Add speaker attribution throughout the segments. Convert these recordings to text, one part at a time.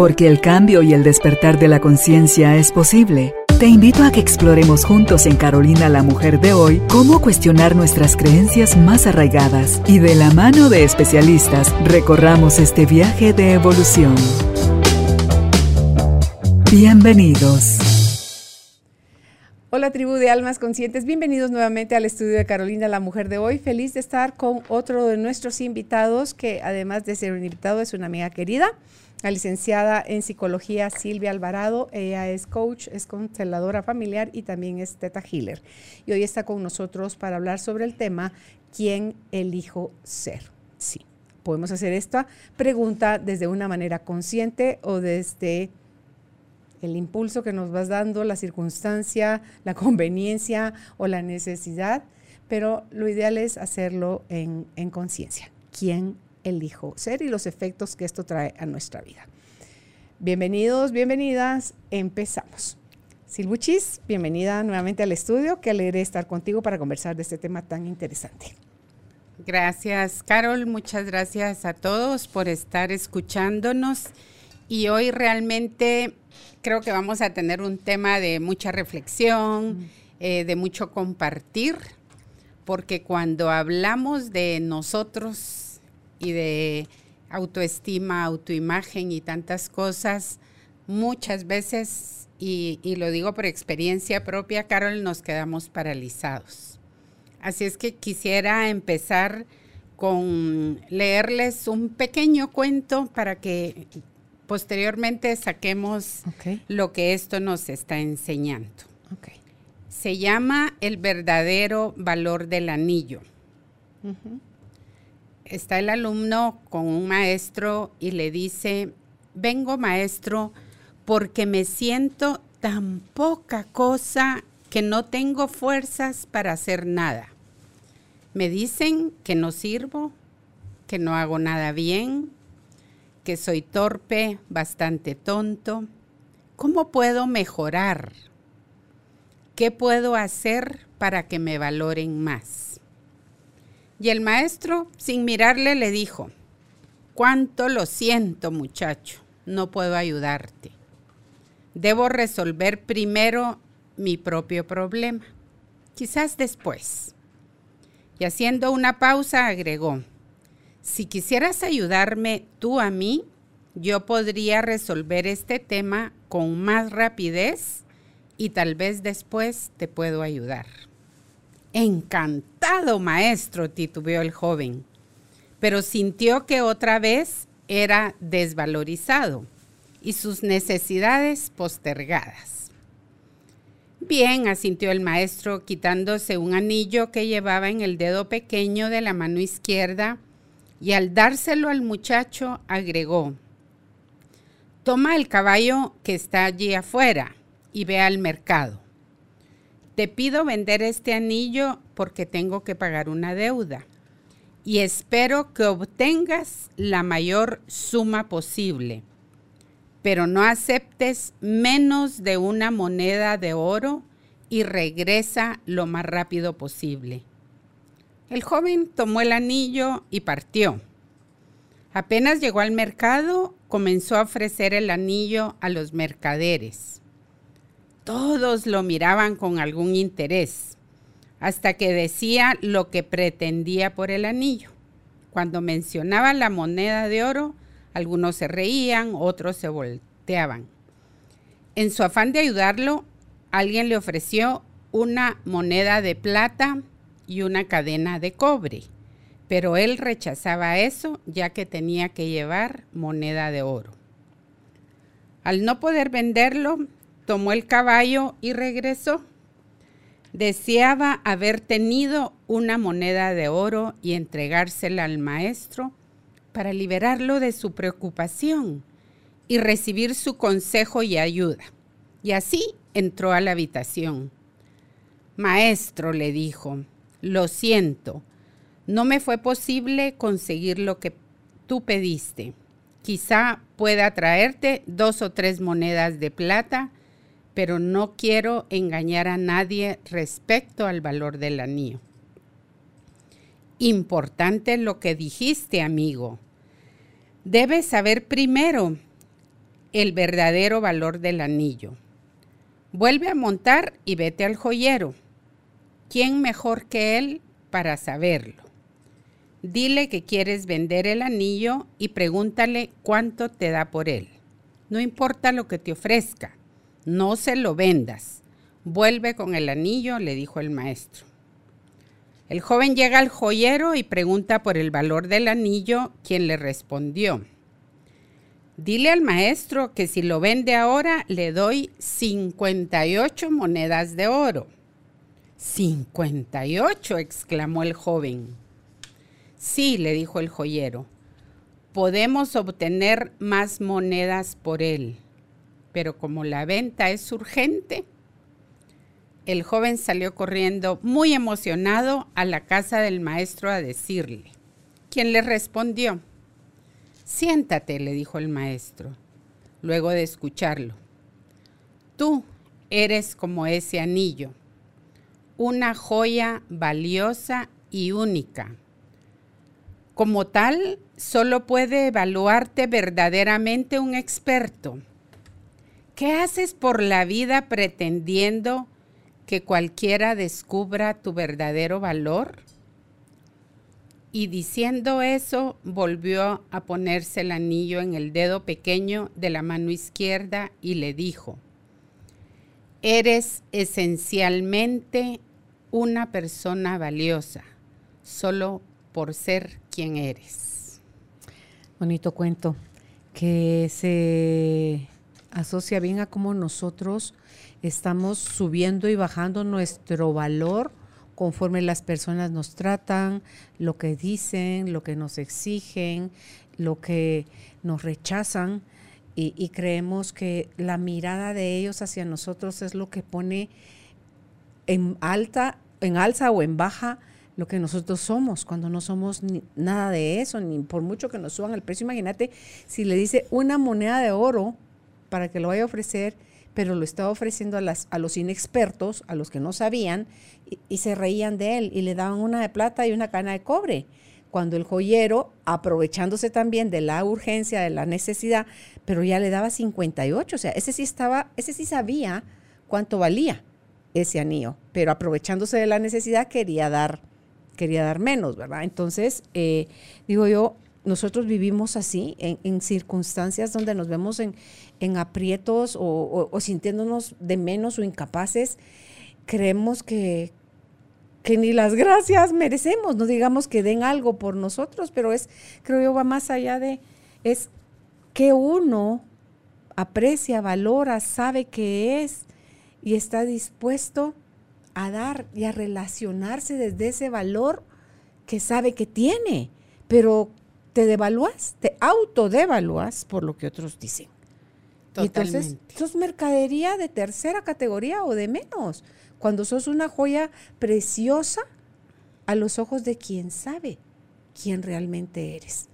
Speaker 1: Porque el cambio y el despertar de la conciencia es posible. Te invito a que exploremos juntos en Carolina la Mujer de hoy cómo cuestionar nuestras creencias más arraigadas y de la mano de especialistas recorramos este viaje de evolución. Bienvenidos.
Speaker 2: Hola tribu de almas conscientes, bienvenidos nuevamente al estudio de Carolina la Mujer de hoy. Feliz de estar con otro de nuestros invitados que además de ser un invitado es una amiga querida la licenciada en psicología Silvia Alvarado. Ella es coach, es consteladora familiar y también es teta healer. Y hoy está con nosotros para hablar sobre el tema ¿Quién elijo ser? Sí, podemos hacer esta pregunta desde una manera consciente o desde el impulso que nos vas dando, la circunstancia, la conveniencia o la necesidad, pero lo ideal es hacerlo en, en conciencia. ¿Quién elijo ser y los efectos que esto trae a nuestra vida. Bienvenidos, bienvenidas, empezamos. Silbuchis, bienvenida nuevamente al estudio. Qué alegre estar contigo para conversar de este tema tan interesante.
Speaker 3: Gracias, Carol. Muchas gracias a todos por estar escuchándonos. Y hoy realmente creo que vamos a tener un tema de mucha reflexión, eh, de mucho compartir, porque cuando hablamos de nosotros y de autoestima, autoimagen y tantas cosas, muchas veces, y, lo digo por experiencia propia, Carol, nos quedamos paralizados. Así es que quisiera empezar con leerles un pequeño cuento para que posteriormente saquemos lo que esto nos está enseñando. Se llama El verdadero valor del anillo está el alumno con un maestro y le dice, vengo maestro porque me siento tan poca cosa que no tengo fuerzas para hacer nada. Me dicen que no sirvo, que no hago nada bien, que soy torpe, bastante tonto. ¿Cómo puedo mejorar? ¿Qué puedo hacer para que me valoren más? Y el maestro, sin mirarle, le dijo, cuánto lo siento muchacho, no puedo ayudarte. Debo resolver primero mi propio problema, quizás después. Y haciendo una pausa agregó, si quisieras ayudarme tú a mí, yo podría resolver este tema con más rapidez y tal vez después te puedo ayudar. Encantado, maestro, titubeó el joven, pero sintió que otra vez era desvalorizado y sus necesidades postergadas. Bien, asintió el maestro, quitándose un anillo que llevaba en el dedo pequeño de la mano izquierda y al dárselo al muchacho agregó, toma el caballo que está allí afuera y ve al mercado te pido vender este anillo porque tengo que pagar una deuda y espero que obtengas la mayor suma posible, pero no aceptes menos de una moneda de oro y regresa lo más rápido posible. El joven tomó el anillo y partió. Apenas llegó al mercado, comenzó a ofrecer el anillo a los mercaderes. Todos lo miraban con algún interés, hasta que decía lo que pretendía por el anillo. Cuando mencionaba la moneda de oro, algunos se reían, otros se volteaban. En su afán de ayudarlo, alguien le ofreció una moneda de plata y una cadena de cobre, pero él rechazaba eso ya que tenía que llevar moneda de oro. Al no poder venderlo, tomó el caballo y regresó. Deseaba haber tenido una moneda de oro y entregársela al maestro para liberarlo de su preocupación y recibir su consejo y ayuda. Y así entró a la habitación. Maestro, le dijo, lo siento, no me fue posible conseguir lo que tú pediste. Quizá pueda traerte dos o tres monedas de plata pero no quiero engañar a nadie respecto al valor del anillo. Importante lo que dijiste, amigo. Debes saber primero el verdadero valor del anillo. Vuelve a montar y vete al joyero. ¿Quién mejor que él para saberlo? Dile que quieres vender el anillo y pregúntale cuánto te da por él. No importa lo que te ofrezca, no se lo vendas. Vuelve con el anillo, le dijo el maestro. El joven llega al joyero y pregunta por el valor del anillo, quien le respondió. Dile al maestro que si lo vende ahora le doy 58 monedas de oro. 58, exclamó el joven. Sí, le dijo el joyero, podemos obtener más monedas por él, pero como la venta es urgente, el joven salió corriendo muy emocionado a la casa del maestro a decirle, quien le respondió, siéntate, le dijo el maestro, luego de escucharlo, tú eres como ese anillo, una joya valiosa y única como tal, solo puede evaluarte verdaderamente un experto. ¿Qué haces por la vida pretendiendo que cualquiera descubra tu verdadero valor? Y diciendo eso, volvió a ponerse el anillo en el dedo pequeño de la mano izquierda y le dijo, eres esencialmente una persona valiosa, solo por ser quien eres.
Speaker 2: Bonito cuento que se asocia bien a cómo nosotros estamos subiendo y bajando nuestro valor conforme las personas nos tratan, lo que dicen, lo que nos exigen, lo que nos rechazan y, creemos que la mirada de ellos hacia nosotros es lo que pone en alta, en alza o en baja lo que nosotros somos, cuando no somos nada de eso, ni por mucho que nos suban el precio. Imagínate si le dice una moneda de oro para que lo vaya a ofrecer, pero lo estaba ofreciendo a, las, a los inexpertos, a los que no sabían, y, se reían de él y le daban una de plata y una cana de cobre. Cuando el joyero, aprovechándose también de la urgencia, de la necesidad, pero ya le daba 58, o sea, ese sí estaba, ese sí sabía cuánto valía ese anillo, pero aprovechándose de la necesidad quería dar quería dar menos, ¿verdad? Entonces, eh, digo yo, nosotros vivimos así, en, circunstancias donde nos vemos en, aprietos o, sintiéndonos de menos o incapaces, creemos que, que ni las gracias merecemos, no digamos que den algo por nosotros, pero es, creo yo, va más allá de, es que uno aprecia, valora, sabe que es y está dispuesto a dar y a relacionarse desde ese valor que sabe que tiene, pero te devalúas, te autodevalúas por lo que otros dicen. Totalmente. Entonces, sos mercadería de tercera categoría o de menos, cuando sos una joya preciosa a los ojos de quien sabe quién realmente eres.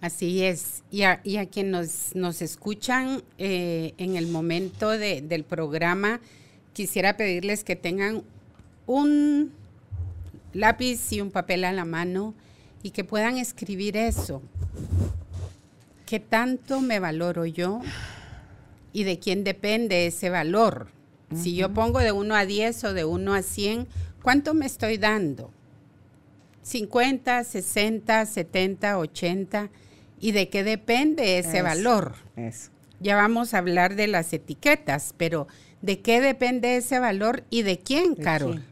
Speaker 3: Así es. Y a, y a quienes nos, escuchan eh, en el momento del programa, quisiera pedirles que tengan un lápiz y un papel a la mano y que puedan escribir eso. ¿Qué tanto me valoro yo? ¿Y de quién depende ese valor? Si yo pongo de 1 a 10 o de 1 a 100, ¿cuánto me estoy dando? 50, 60, 70, 80. ¿Y de qué depende ese valor? Ya vamos a hablar de las etiquetas, pero ¿de qué depende ese valor y de quién, Carol?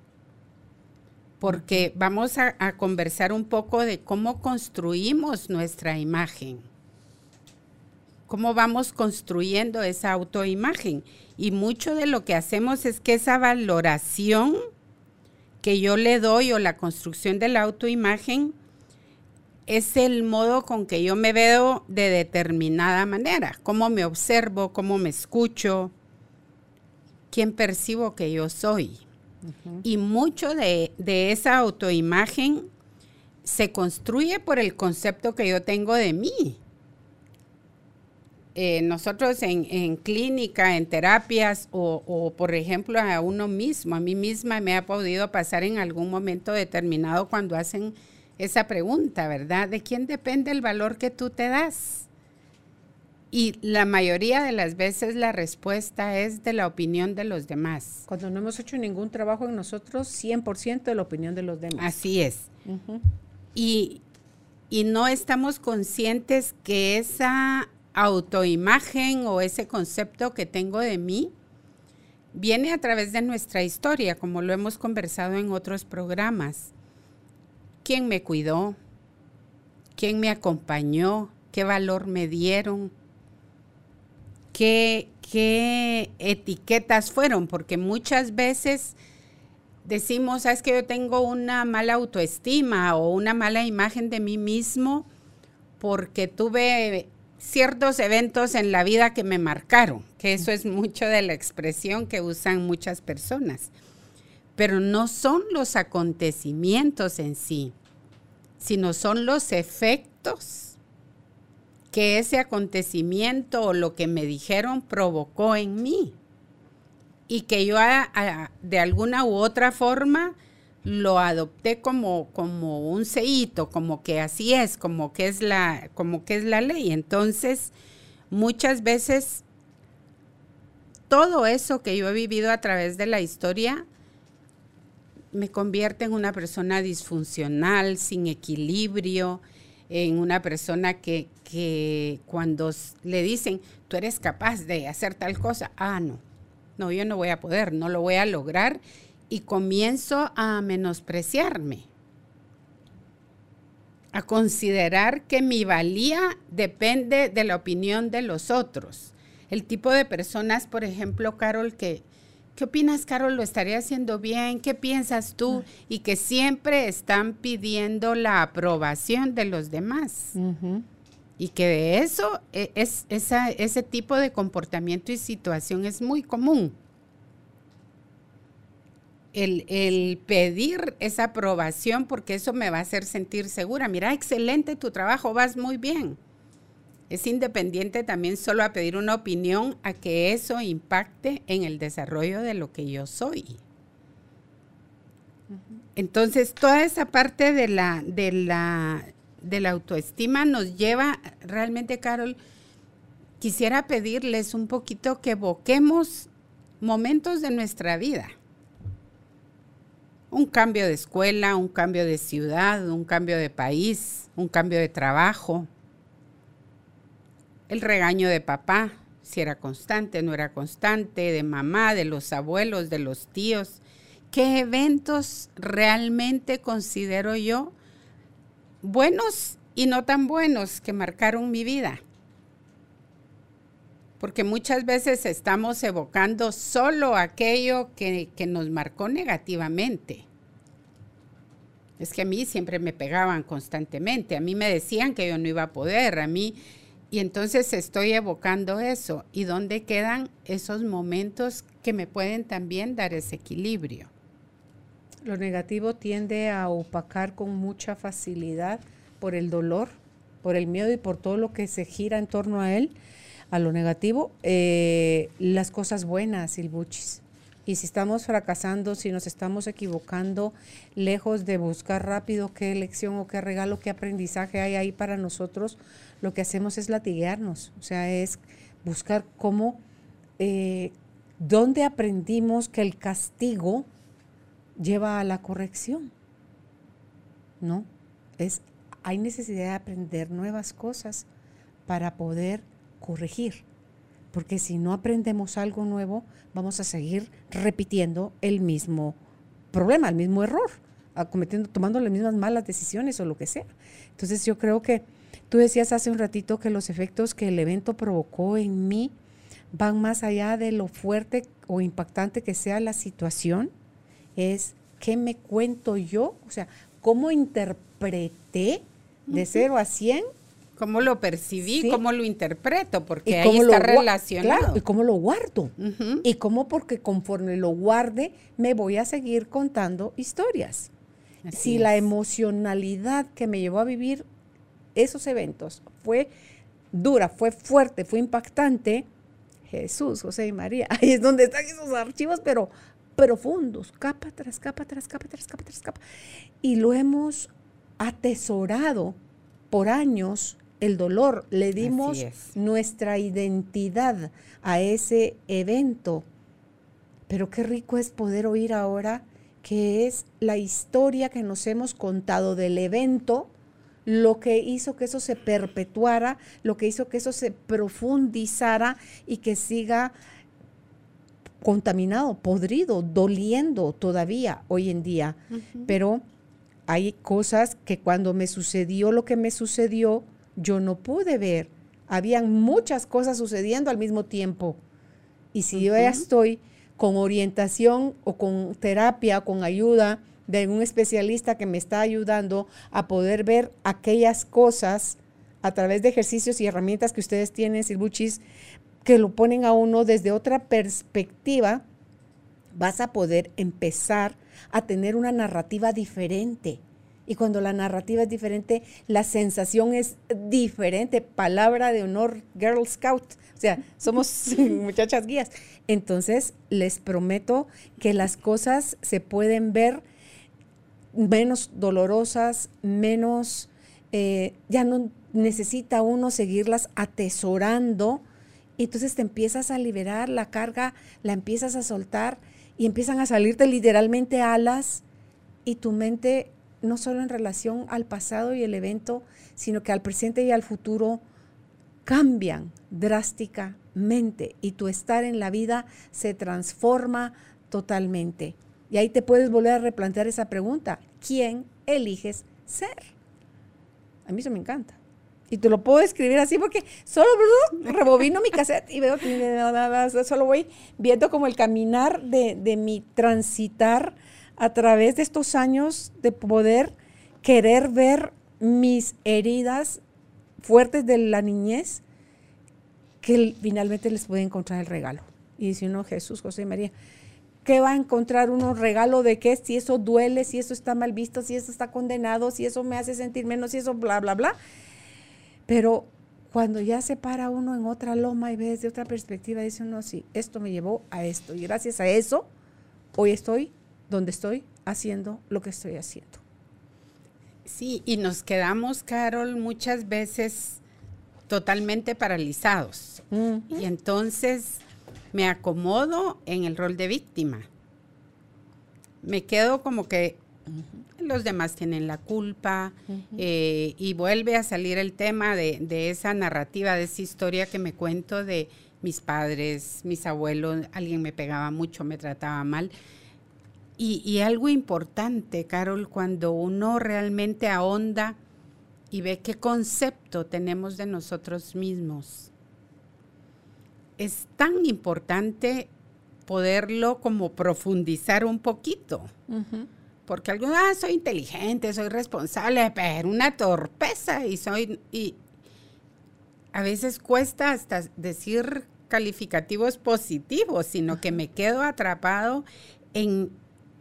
Speaker 3: Porque vamos a, conversar un poco de cómo construimos nuestra imagen, cómo vamos construyendo esa autoimagen. Y mucho de lo que hacemos es que esa valoración que yo le doy o la construcción de la autoimagen es el modo con que yo me veo de determinada manera, cómo me observo, cómo me escucho, quién percibo que yo soy. Y mucho de, esa autoimagen se construye por el concepto que yo tengo de mí. Eh, nosotros en, clínica, en terapias o, o, por ejemplo a uno mismo, a mí misma me ha podido pasar en algún momento determinado cuando hacen esa pregunta, ¿verdad? ¿De quién depende el valor que tú te das? Y la mayoría de las veces la respuesta es de la opinión de los demás.
Speaker 2: Cuando no hemos hecho ningún trabajo en nosotros, 100% de la opinión de los demás.
Speaker 3: Así es. y, y no estamos conscientes que esa autoimagen o ese concepto que tengo de mí viene a través de nuestra historia, como lo hemos conversado en otros programas. ¿Quién me cuidó? ¿Quién me acompañó? ¿Qué valor me dieron? Qué, etiquetas fueron, porque muchas veces decimos, sabes que yo tengo una mala autoestima o una mala imagen de mí mismo porque tuve ciertos eventos en la vida que me marcaron, que eso es mucho de la expresión que usan muchas personas, pero no son los acontecimientos en sí, sino son los efectos que ese acontecimiento o lo que me dijeron provocó en mí y que yo de alguna u otra forma lo adopté como, como un ceíto, como que así es, como que es la, como que es la ley. Entonces, muchas veces todo eso que yo he vivido a través de la historia me convierte en una persona disfuncional, sin equilibrio, en una persona que, que cuando le dicen, tú eres capaz de hacer tal cosa, ah, no, no, yo no voy a poder, no lo voy a lograr y comienzo a menospreciarme, a considerar que mi valía depende de la opinión de los otros. El tipo de personas, por ejemplo, Carol, que ¿Qué opinas, Carol? ¿Lo estaría haciendo bien? ¿Qué piensas tú? Y que siempre están pidiendo la aprobación de los demás. Y que de eso, e, es, ese tipo de comportamiento y situación es muy común. El, el, pedir esa aprobación porque eso me va a hacer sentir segura. Mira, excelente tu trabajo, vas muy bien es independiente también solo a pedir una opinión a que eso impacte en el desarrollo de lo que yo soy. Entonces, toda esa parte de la, de la, de la autoestima nos lleva realmente, Carol, quisiera pedirles un poquito que evoquemos momentos de nuestra vida. Un cambio de escuela, un cambio de ciudad, un cambio de país, un cambio de trabajo, el regaño de papá, si era constante, no era constante, de mamá, de los abuelos, de los tíos. ¿Qué eventos realmente considero yo buenos y no tan buenos que marcaron mi vida? Porque muchas veces estamos evocando solo aquello que, que nos marcó negativamente. Es que a mí siempre me pegaban constantemente, a mí me decían que yo no iba a poder, a mí y entonces estoy evocando eso. ¿Y dónde quedan esos momentos que me pueden también dar ese equilibrio?
Speaker 2: Lo negativo tiende a opacar con mucha facilidad por el dolor, por el miedo y por todo lo que se gira en torno a él, a lo negativo, eh, las cosas buenas, Silbuchis. Y si estamos fracasando, si nos estamos equivocando, lejos de buscar rápido qué lección o qué regalo, qué aprendizaje hay ahí para nosotros, lo que hacemos es latiguearnos, o sea, es buscar cómo, eh, dónde aprendimos que el castigo lleva a la corrección, ¿no? Es, hay necesidad de aprender nuevas cosas para poder corregir, porque si no aprendemos algo nuevo, vamos a seguir repitiendo el mismo problema, el mismo error, cometiendo, tomando las mismas malas decisiones o lo que sea. Entonces yo creo que Tú decías hace un ratito que los efectos que el evento provocó en mí van más allá de lo fuerte o impactante que sea la situación. Es qué me cuento yo, o sea, cómo interpreté de 0 a 100
Speaker 3: cómo lo percibí, cómo lo interpreto, porque ahí está relacionado.
Speaker 2: y cómo lo guardo. Y cómo porque conforme lo guarde, me voy a seguir contando historias. si la emocionalidad que me llevó a vivir esos eventos fue dura, fue fuerte, fue impactante, Jesús, José y María, ahí es donde están esos archivos, pero profundos, capa tras capa, tras capa, tras capa, tras capa. Y lo hemos atesorado por años el dolor, le dimos nuestra identidad a ese evento. Pero qué rico es poder oír ahora que es la historia que nos hemos contado del evento, lo que hizo que eso se perpetuara, lo que hizo que eso se profundizara y que siga contaminado, podrido, doliendo todavía hoy en día. Pero hay cosas que cuando me sucedió lo que me sucedió, yo no pude ver. Habían muchas cosas sucediendo al mismo tiempo. Y si yo ya estoy con orientación o con terapia, con ayuda de un especialista que me está ayudando a poder ver aquellas cosas a través de ejercicios y herramientas que ustedes tienen, Silbuchis, que lo ponen a uno desde otra perspectiva, vas a poder empezar a tener una narrativa diferente. Y cuando la narrativa es diferente, la sensación es diferente. Palabra de honor, Girl Scout. O sea, somos muchachas guías. Entonces, les prometo que las cosas se pueden ver menos dolorosas, menos, eh, ya no necesita uno seguirlas atesorando. Y entonces te empiezas a liberar la carga, la empiezas a soltar y empiezan a salirte literalmente alas y tu mente no solo en relación al pasado y el evento, sino que al presente y al futuro cambian drásticamente y tu estar en la vida se transforma totalmente. Y ahí te puedes volver a replantear esa pregunta, ¿quién eliges ser? A mí eso me encanta. Y te lo puedo escribir así porque solo rebobino mi cassette y veo que solo voy viendo como el caminar de, de mi transitar a través de estos años de poder querer ver mis heridas fuertes de la niñez, que finalmente les puede encontrar el regalo. Y dice uno, Jesús, José y María, ¿qué va a encontrar uno regalo de qué? Si eso duele, si eso está mal visto, si eso está condenado, si eso me hace sentir menos, si eso bla, bla, bla. Pero cuando ya se para uno en otra loma y ve desde otra perspectiva, dice uno, sí, esto me llevó a esto. Y gracias a eso, hoy estoy donde estoy haciendo lo que estoy haciendo.
Speaker 3: Sí, y nos quedamos, Carol, muchas veces totalmente paralizados. Y entonces me acomodo en el rol de víctima. Me quedo como que los demás tienen la culpa eh, y vuelve a salir el tema de, de, esa narrativa, de esa historia que me cuento de mis padres, mis abuelos, alguien me pegaba mucho, me trataba mal. Y, algo importante, Carol, cuando uno realmente ahonda y ve qué concepto tenemos de nosotros mismos, es tan importante poderlo como profundizar un poquito. Porque algunos, ah, soy inteligente, soy responsable, pero una torpeza y soy, y a veces cuesta hasta decir calificativos positivos, sino que me quedo atrapado en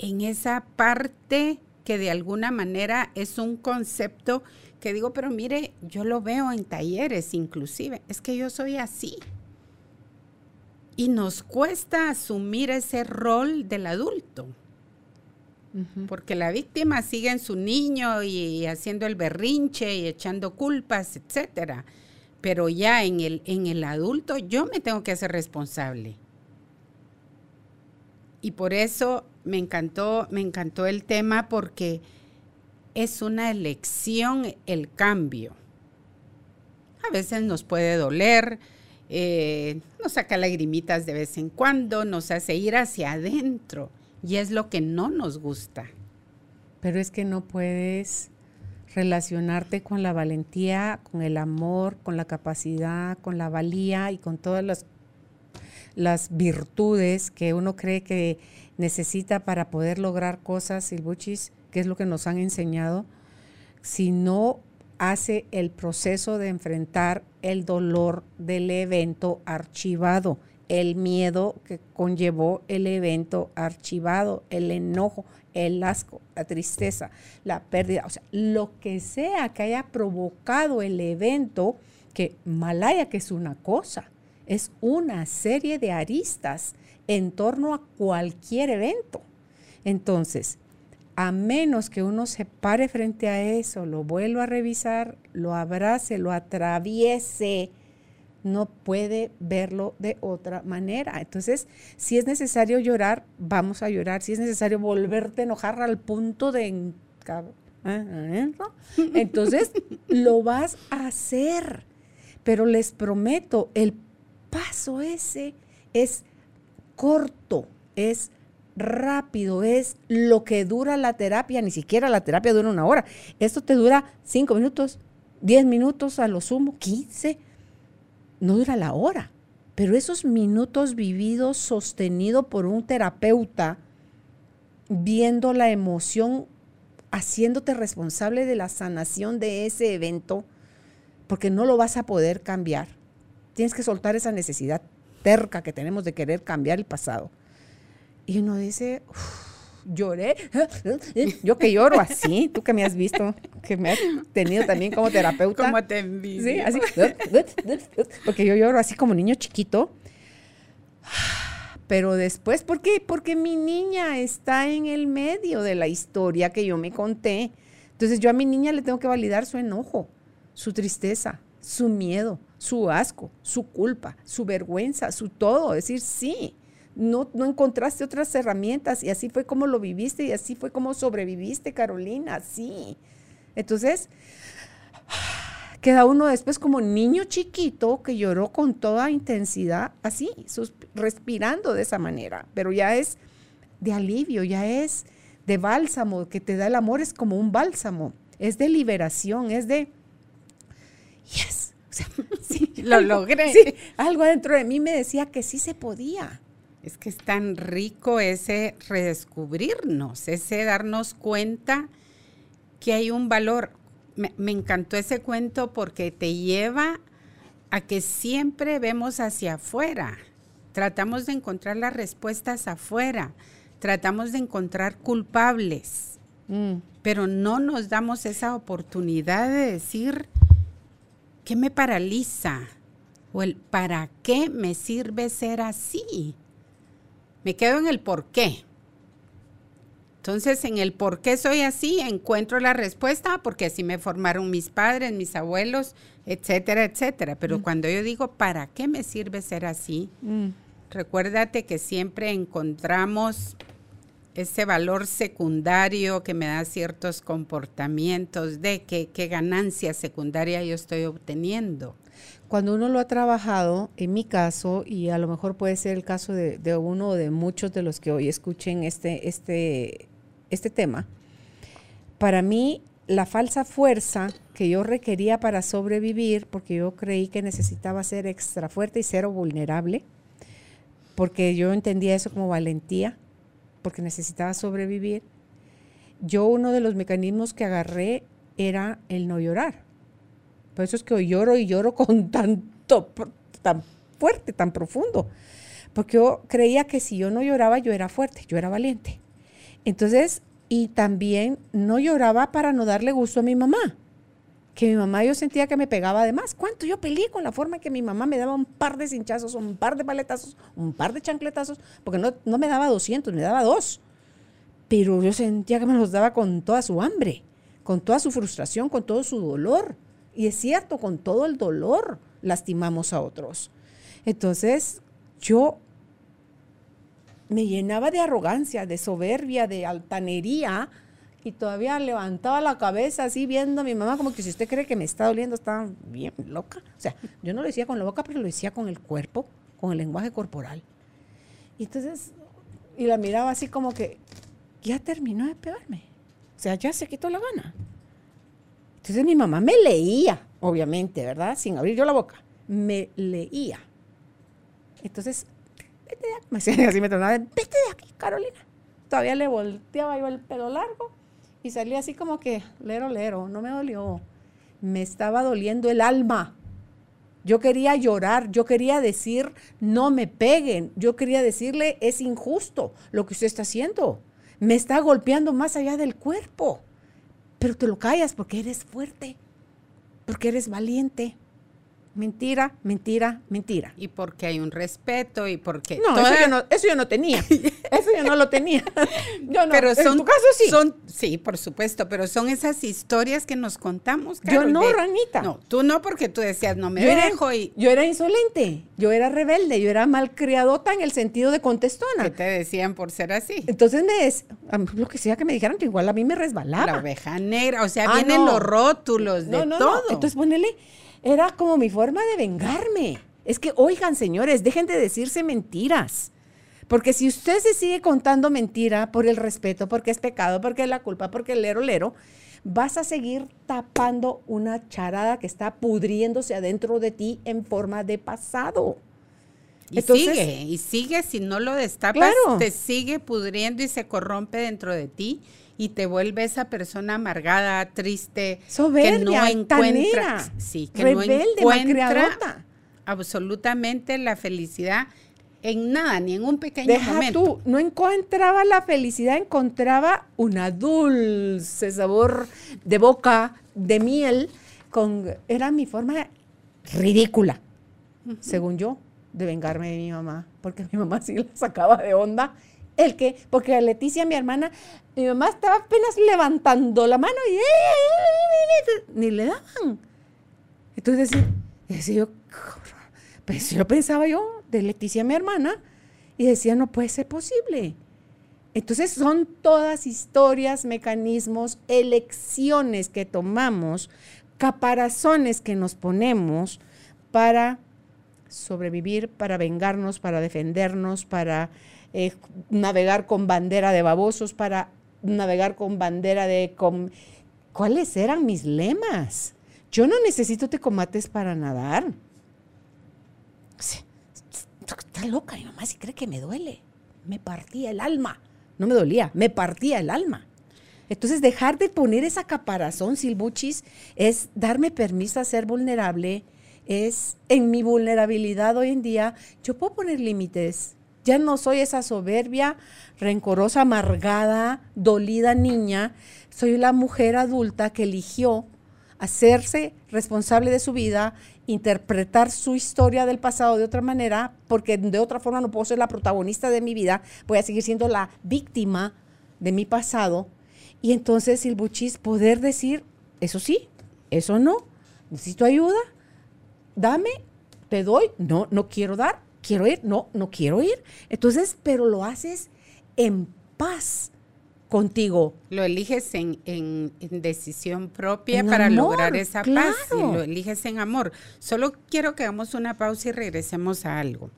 Speaker 3: en esa parte que de alguna manera es un concepto que digo, pero mire, yo lo veo en talleres inclusive, es que yo soy así. Y nos cuesta asumir ese rol del adulto. Porque la víctima sigue en su niño y haciendo el berrinche y echando culpas, etcétera. Pero ya en el, en el adulto yo me tengo que hacer responsable. Y por eso me encantó, me encantó el tema porque es una elección el cambio. A veces nos puede doler, eh, nos saca lagrimitas de vez en cuando, nos hace ir hacia adentro y es lo que no nos gusta.
Speaker 2: Pero es que no puedes relacionarte con la valentía, con el amor, con la capacidad, con la valía y con todas las, virtudes que uno cree que necesita para poder lograr cosas, Silbuchis, que es lo que nos han enseñado, si no hace el proceso de enfrentar el dolor del evento archivado, el miedo que conllevó el evento archivado, el enojo, el asco, la tristeza, la pérdida, o sea, lo que sea que haya provocado el evento, que malaya que es una cosa, es una serie de aristas en torno a cualquier evento. Entonces, a menos que uno se pare frente a eso, lo vuelva a revisar, lo abrace, lo atraviese, no puede verlo de otra manera. Entonces, si es necesario llorar, vamos a llorar. Si es necesario volverte a enojar al punto de... Entonces, lo vas a hacer. Pero les prometo, el paso ese es corto, es rápido, es lo que dura la terapia, ni siquiera la terapia dura una hora. Esto te dura cinco minutos, diez minutos a lo sumo, quince, no dura la hora. Pero esos minutos vividos sostenidos por un terapeuta, viendo la emoción, haciéndote responsable de la sanación de ese evento, porque no lo vas a poder cambiar. Tienes que soltar esa necesidad terca que tenemos de querer cambiar el pasado. Y uno dice, lloré, yo que lloro así, tú que me has visto, que me has tenido también como terapeuta.
Speaker 3: Como te envidio.
Speaker 2: Sí, así, porque yo lloro así como niño chiquito. Pero después, ¿por qué? Porque mi niña está en el medio de la historia que yo me conté. Entonces yo a mi niña le tengo que validar su enojo, su tristeza, su miedo, su asco, su culpa, su vergüenza, su todo. Decir, sí, no, no encontraste otras herramientas y así fue como lo viviste y así fue como sobreviviste, Carolina, sí. Entonces, queda uno después como niño chiquito que lloró con toda intensidad, así, respirando de esa manera, pero ya es de alivio, ya es de bálsamo, que te da el amor, es como un bálsamo, es de liberación, es de, yes, o sea,
Speaker 3: sí, lo logré.
Speaker 2: Sí, algo dentro de mí me decía que sí se podía.
Speaker 3: Es que es tan rico ese redescubrirnos, ese darnos cuenta que hay un valor. Me, encantó ese cuento porque te lleva a que siempre vemos hacia afuera. Tratamos de encontrar las respuestas afuera. Tratamos de encontrar culpables. Mm. Pero no nos damos esa oportunidad de decir, ¿qué me paraliza? O el ¿para qué me sirve ser así? Me quedo en el por qué. Entonces, en el por qué soy así, encuentro la respuesta, porque así me formaron mis padres, mis abuelos, etcétera, etcétera. Pero mm. cuando yo digo, ¿para qué me sirve ser así? Mm. Recuérdate que siempre encontramos ese valor secundario que me da ciertos comportamientos de qué, qué ganancia secundaria yo estoy obteniendo
Speaker 2: cuando uno lo ha trabajado, en mi caso, y a lo mejor puede ser el caso de, uno o de muchos de los que hoy escuchen este, este, este tema, para mí la falsa fuerza que yo requería para sobrevivir, porque yo creí que necesitaba ser extra fuerte y cero vulnerable, porque yo entendía eso como valentía, porque necesitaba sobrevivir, yo uno de los mecanismos que agarré era el no llorar. Por eso es que hoy lloro y lloro con tanto, tan fuerte, tan profundo. Porque yo creía que si yo no lloraba, yo era fuerte, yo era valiente. Entonces, y también no lloraba para no darle gusto a mi mamá. Que mi mamá yo sentía que me pegaba de más. ¿Cuánto yo peleé con la forma que mi mamá me daba un par de cinchazos, un par de paletazos, un par de chancletazos? Porque no, no me daba 200, me daba dos. Pero yo sentía que me los daba con toda su hambre, con toda su frustración, con todo su dolor. Y es cierto, con todo el dolor lastimamos a otros. Entonces, yo me llenaba de arrogancia, de soberbia, de altanería y todavía levantaba la cabeza así viendo a mi mamá como que si usted cree que me está doliendo, está bien loca. O sea, yo no lo decía con la boca, pero lo decía con el cuerpo, con el lenguaje corporal. Y entonces, y la miraba así como que ya terminó de pegarme. O sea, ya se quitó la gana. Entonces mi mamá me leía, obviamente, ¿verdad? Sin abrir yo la boca. Me leía. Entonces, vete de aquí. Me decía así, me tornaba, vete de aquí, Carolina. Todavía le volteaba yo el pelo largo y salía así como que, lero, lero, no me dolió. Me estaba doliendo el alma. Yo quería llorar, yo quería decir, no me peguen. Yo quería decirle, es injusto lo que usted está haciendo. Me está golpeando más allá del cuerpo pero te lo callas porque eres fuerte, porque eres valiente. Mentira, mentira, mentira.
Speaker 3: Y porque hay un respeto y porque...
Speaker 2: No, eso, yo no eso yo no tenía. eso yo no lo tenía. yo no.
Speaker 3: Pero son,
Speaker 2: en tu caso sí.
Speaker 3: Son, sí, por supuesto, pero son esas historias que nos contamos.
Speaker 2: yo
Speaker 3: Carol,
Speaker 2: no,
Speaker 3: de-
Speaker 2: Ranita.
Speaker 3: No, tú no, porque tú decías, no me
Speaker 2: yo era,
Speaker 3: dejo y...
Speaker 2: yo era insolente, yo era rebelde, yo era malcriadota en el sentido de contestona.
Speaker 3: ¿Qué te decían por ser así?
Speaker 2: Entonces me des, lo que sea que me dijeran, que igual a mí me resbalaba.
Speaker 3: La oveja negra, o sea,
Speaker 2: Ah,
Speaker 3: vienen
Speaker 2: no.
Speaker 3: los rótulos de
Speaker 2: no, no,
Speaker 3: todo.
Speaker 2: No. Entonces ponele, era como mi forma de vengarme. Es que, oigan, señores, dejen de decirse mentiras. Porque si usted se sigue contando mentira por el respeto, porque es pecado, porque es la culpa, porque el lero lero, vas a seguir tapando una charada que está pudriéndose adentro de ti en forma de pasado.
Speaker 3: Y
Speaker 2: Entonces-
Speaker 3: sigue, y sigue, si no lo destapas,
Speaker 2: Claro.
Speaker 3: te sigue pudriendo y se corrompe dentro de ti y te vuelve esa persona amargada, triste,
Speaker 2: Soberbia,
Speaker 3: que no encuentra, sí, que
Speaker 2: rebelde,
Speaker 3: no encuentra absolutamente la felicidad en nada, ni en un pequeño
Speaker 2: Deja
Speaker 3: momento.
Speaker 2: tú, no encontraba la felicidad, encontraba una dulce sabor de boca, de miel, con, era mi forma ridícula, según yo, de vengarme de mi mamá, porque mi mamá sí la sacaba de onda. El que, porque Leticia, mi hermana, mi mamá estaba apenas levantando la mano y ni le daban. Entonces decía, decía yo, pues yo pensaba yo de Leticia, mi hermana, y decía, no puede ser posible. Entonces son todas historias, mecanismos, elecciones que tomamos, caparazones que nos ponemos para sobrevivir, para vengarnos, para defendernos, para eh, navegar con bandera de babosos, para navegar con bandera de... con- ¿Cuáles eran mis lemas? Yo no necesito te comates para nadar. Está loca, mi mamá si cree que me duele. Me partía el alma. No me dolía, me partía el alma. Entonces, dejar de poner esa caparazón, Silbuchis, es darme permiso a ser vulnerable. Es en mi vulnerabilidad hoy en día, yo puedo poner límites. Ya no soy esa soberbia, rencorosa, amargada, dolida niña. Soy la mujer adulta que eligió hacerse responsable de su vida, interpretar su historia del pasado de otra manera, porque de otra forma no puedo ser la protagonista de mi vida, voy a seguir siendo la víctima de mi pasado. Y entonces, Silbuchis, poder decir, eso sí, eso no, necesito ayuda, dame, te doy, no, no quiero dar, quiero ir, no, no quiero ir. Entonces, pero lo haces en paz contigo.
Speaker 3: Lo eliges en, en- en decisión propia
Speaker 2: En
Speaker 3: para
Speaker 2: amor,
Speaker 3: lograr esa paz y
Speaker 2: claro.
Speaker 3: lo eliges en amor. Solo quiero que hagamos una pausa y regresemos a algo.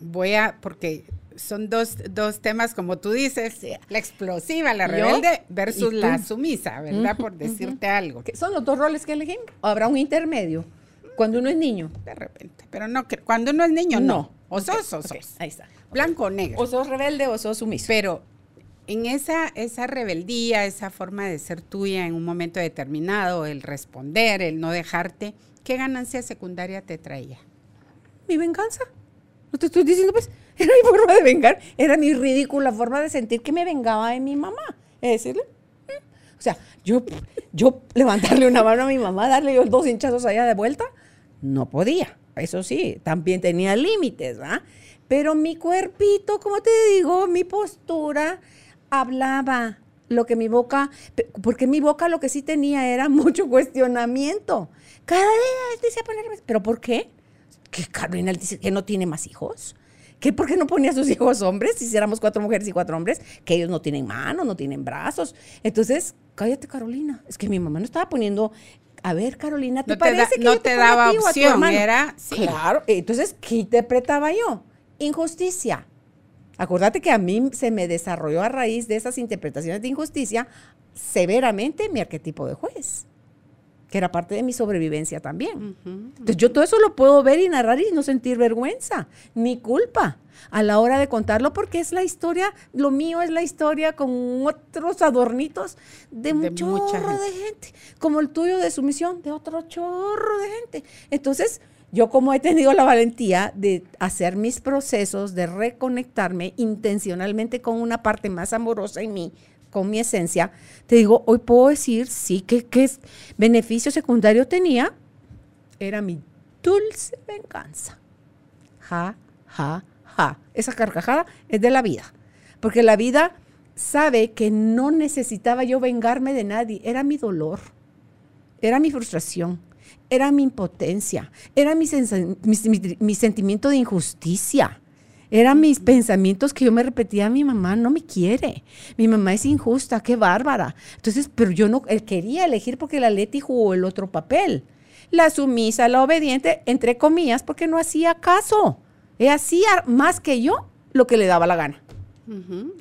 Speaker 3: Voy a, porque son dos, dos temas, como tú dices, la explosiva, la
Speaker 2: Yo
Speaker 3: rebelde versus
Speaker 2: y tú.
Speaker 3: la sumisa, ¿verdad? Por
Speaker 2: Ujú,
Speaker 3: decirte algo.
Speaker 2: ¿Qué ¿Son los dos roles que elegimos? ¿O habrá un intermedio? Cuando uno es niño.
Speaker 3: De repente. Pero no, cuando uno es niño, no. O sos o sos.
Speaker 2: Ahí está.
Speaker 3: Blanco o negro.
Speaker 2: O sos rebelde o sos sumiso.
Speaker 3: Pero en esa, esa rebeldía, esa forma de ser tuya en un momento determinado, el responder, el no dejarte, ¿qué ganancia secundaria te traía?
Speaker 2: mi venganza. No te estoy diciendo, pues, era mi forma de vengar, era mi ridícula forma de sentir que me vengaba de mi mamá. Es decirle, "Mm". o sea, yo, yo levantarle una mano a mi mamá, darle yo dos hinchazos allá de vuelta, no podía. Eso sí, también tenía límites, ¿va? Pero mi cuerpito, como te digo, mi postura hablaba lo que mi boca, porque mi boca lo que sí tenía era mucho cuestionamiento. Cada día decía ponerme, ¿pero por qué? que Carolina dice que no tiene más hijos. ¿Qué, ¿Por qué no ponía a sus hijos hombres? Si éramos cuatro mujeres y cuatro hombres, que ellos no tienen manos, no tienen brazos. Entonces, cállate, Carolina. Es que mi mamá no estaba poniendo. A ver, Carolina, ¿te
Speaker 3: No te da-
Speaker 2: parece que
Speaker 3: no
Speaker 2: yo
Speaker 3: te daba opción, era- sí.
Speaker 2: Claro. Entonces, ¿qué interpretaba yo? Injusticia. Acuérdate que a mí se me desarrolló a raíz de esas interpretaciones de injusticia severamente mi arquetipo de juez, que era parte de mi sobrevivencia también. Entonces yo todo eso lo puedo ver y narrar y no sentir vergüenza, ni culpa a la hora de contarlo porque es la historia, lo mío es la historia con otros adornitos de,
Speaker 3: De
Speaker 2: un chorro
Speaker 3: gente.
Speaker 2: de gente, como el tuyo de sumisión, de otro chorro de gente. Entonces, yo como he tenido la valentía de hacer mis procesos, de reconectarme intencionalmente con una parte más amorosa en mí, con mi esencia, te digo, hoy puedo decir, sí, que qué beneficio secundario tenía, era mi dulce venganza. Ja, ja, ja. Esa carcajada es de la vida. Porque la vida sabe que no necesitaba yo vengarme de nadie. Era mi dolor. Era mi frustración. Era mi impotencia. Era mi sentimiento de injusticia. Eran mis pensamientos que yo me repetía, mi mamá no me quiere, mi mamá es injusta, qué bárbara. Entonces, pero yo no, él quería elegir porque la Leti jugó el otro papel. La sumisa, la obediente, entre comillas, porque no hacía caso. Ella hacía más que yo lo que le daba la gana.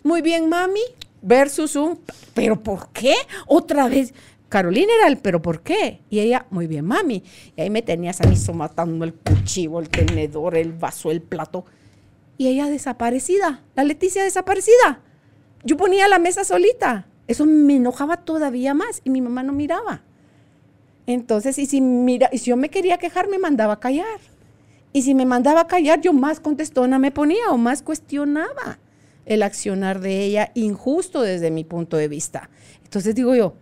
Speaker 2: Muy bien, mami, versus un, pero ¿por qué? Otra vez. Carolina era el, pero ¿por qué? Y ella, muy bien, mami. Y ahí me tenías a mí somatando el cuchillo, el tenedor, el vaso, el plato y ella desaparecida, la Leticia desaparecida. Yo ponía la mesa solita. Eso me enojaba todavía más y mi mamá no miraba. Entonces, y si, mira, y si yo me quería quejar, me mandaba a callar. Y si me mandaba a callar, yo más contestona me ponía o más cuestionaba el accionar de ella injusto desde mi punto de vista. Entonces digo yo,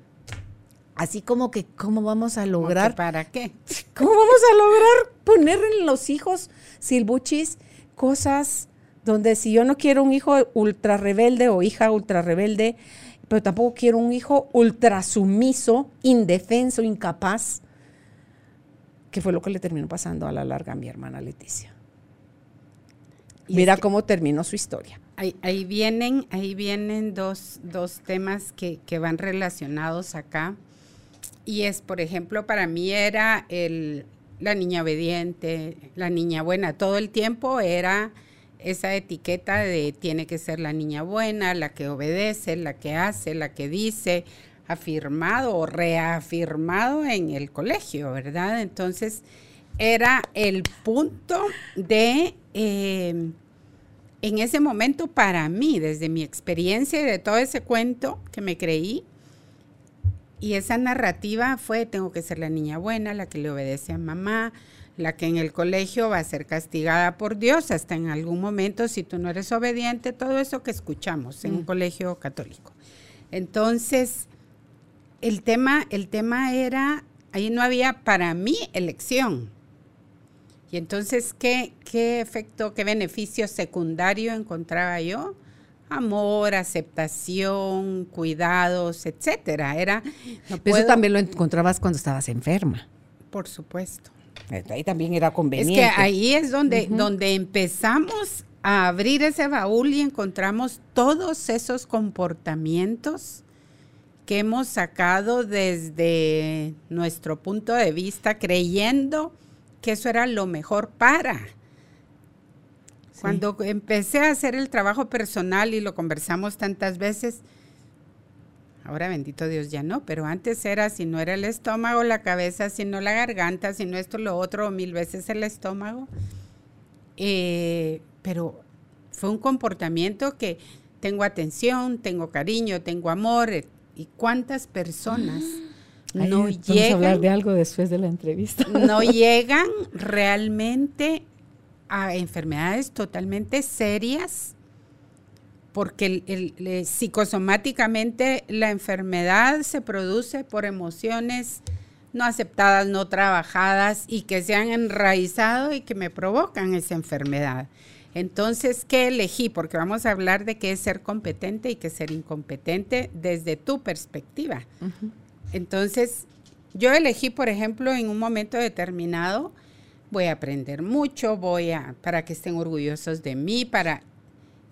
Speaker 2: así como que, ¿cómo vamos a lograr?
Speaker 3: ¿Para qué?
Speaker 2: ¿Cómo vamos a lograr poner en los hijos silbuchis cosas donde si yo no quiero un hijo ultra rebelde o hija ultra rebelde, pero tampoco quiero un hijo ultra sumiso, indefenso, incapaz, que fue lo que le terminó pasando a la larga a mi hermana Leticia. Mira cómo terminó su historia.
Speaker 3: Ahí, vienen, ahí vienen dos, temas que, que, van relacionados acá. Y es, por ejemplo, para mí era el, la niña obediente, la niña buena, todo el tiempo era esa etiqueta de tiene que ser la niña buena, la que obedece, la que hace, la que dice, afirmado o reafirmado en el colegio, ¿verdad? Entonces era el punto de, em, en ese momento para mí, desde mi experiencia y de todo ese cuento que me creí, y esa narrativa fue, tengo que ser la niña buena, la que le obedece a mamá, la que en el colegio va a ser castigada por Dios hasta en algún momento si tú no eres obediente, todo eso que escuchamos en un mm. colegio católico. Entonces, el tema, el tema era, ahí no había para mí elección. Y entonces, ¿qué, qué efecto, qué beneficio secundario encontraba yo? Amor, aceptación, cuidados, etcétera. Era
Speaker 2: Eso también lo encontrabas cuando estabas enferma.
Speaker 3: Por supuesto.
Speaker 2: Ahí también era conveniente.
Speaker 3: Es que ahí es donde, donde empezamos a abrir ese baúl y encontramos todos esos comportamientos que hemos sacado desde nuestro punto de vista, creyendo que eso era lo mejor para. Cuando empecé a hacer el trabajo personal y lo conversamos tantas veces, ahora bendito Dios ya no, pero antes era si no era el estómago, la cabeza, si no la garganta, si no esto, lo otro, mil veces el estómago. Eh, pero fue un comportamiento que tengo atención, tengo cariño, tengo amor. Eh, ¿Y cuántas personas no llegan?
Speaker 2: a hablar de algo después de la entrevista.
Speaker 3: No llegan realmente a enfermedades totalmente serias, porque el, psicosomáticamente la enfermedad se produce por emociones no aceptadas, no trabajadas y que se han enraizado y que me provocan esa enfermedad. Entonces, ¿qué elegí? Porque vamos a hablar de qué es ser competente y qué es ser incompetente desde tu perspectiva. Entonces, yo elegí, por ejemplo, en un momento determinado, voy a aprender mucho, voy a, para que estén orgullosos de mí, para,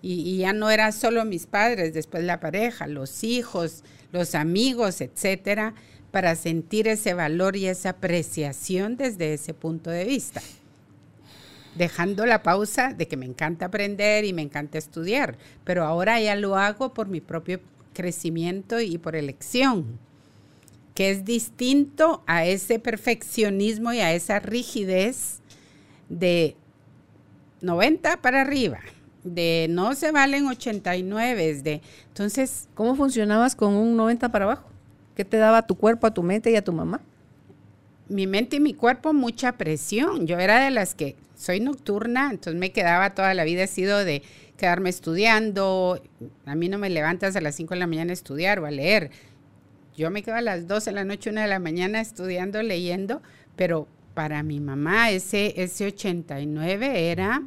Speaker 3: y, ya no eran solo mis padres, después la pareja, los hijos, los amigos, etcétera, para sentir ese valor y esa apreciación desde ese punto de vista. Dejando la pausa de que me encanta aprender y me encanta estudiar, pero ahora ya lo hago por mi propio crecimiento y por elección que es distinto a ese perfeccionismo y a esa rigidez de 90 para arriba, de no se valen 89, de entonces...
Speaker 2: ¿Cómo funcionabas con un 90 para abajo? ¿Qué te daba tu cuerpo, a tu mente y a tu mamá?
Speaker 3: Mi mente y mi cuerpo mucha presión. Yo era de las que soy nocturna, entonces me quedaba toda la vida, he sido de quedarme estudiando. A mí no me levantas a las 5 de la mañana a estudiar o a leer yo me quedo a las 12 de la noche, una de la mañana estudiando, leyendo, pero para mi mamá ese, ese 89 era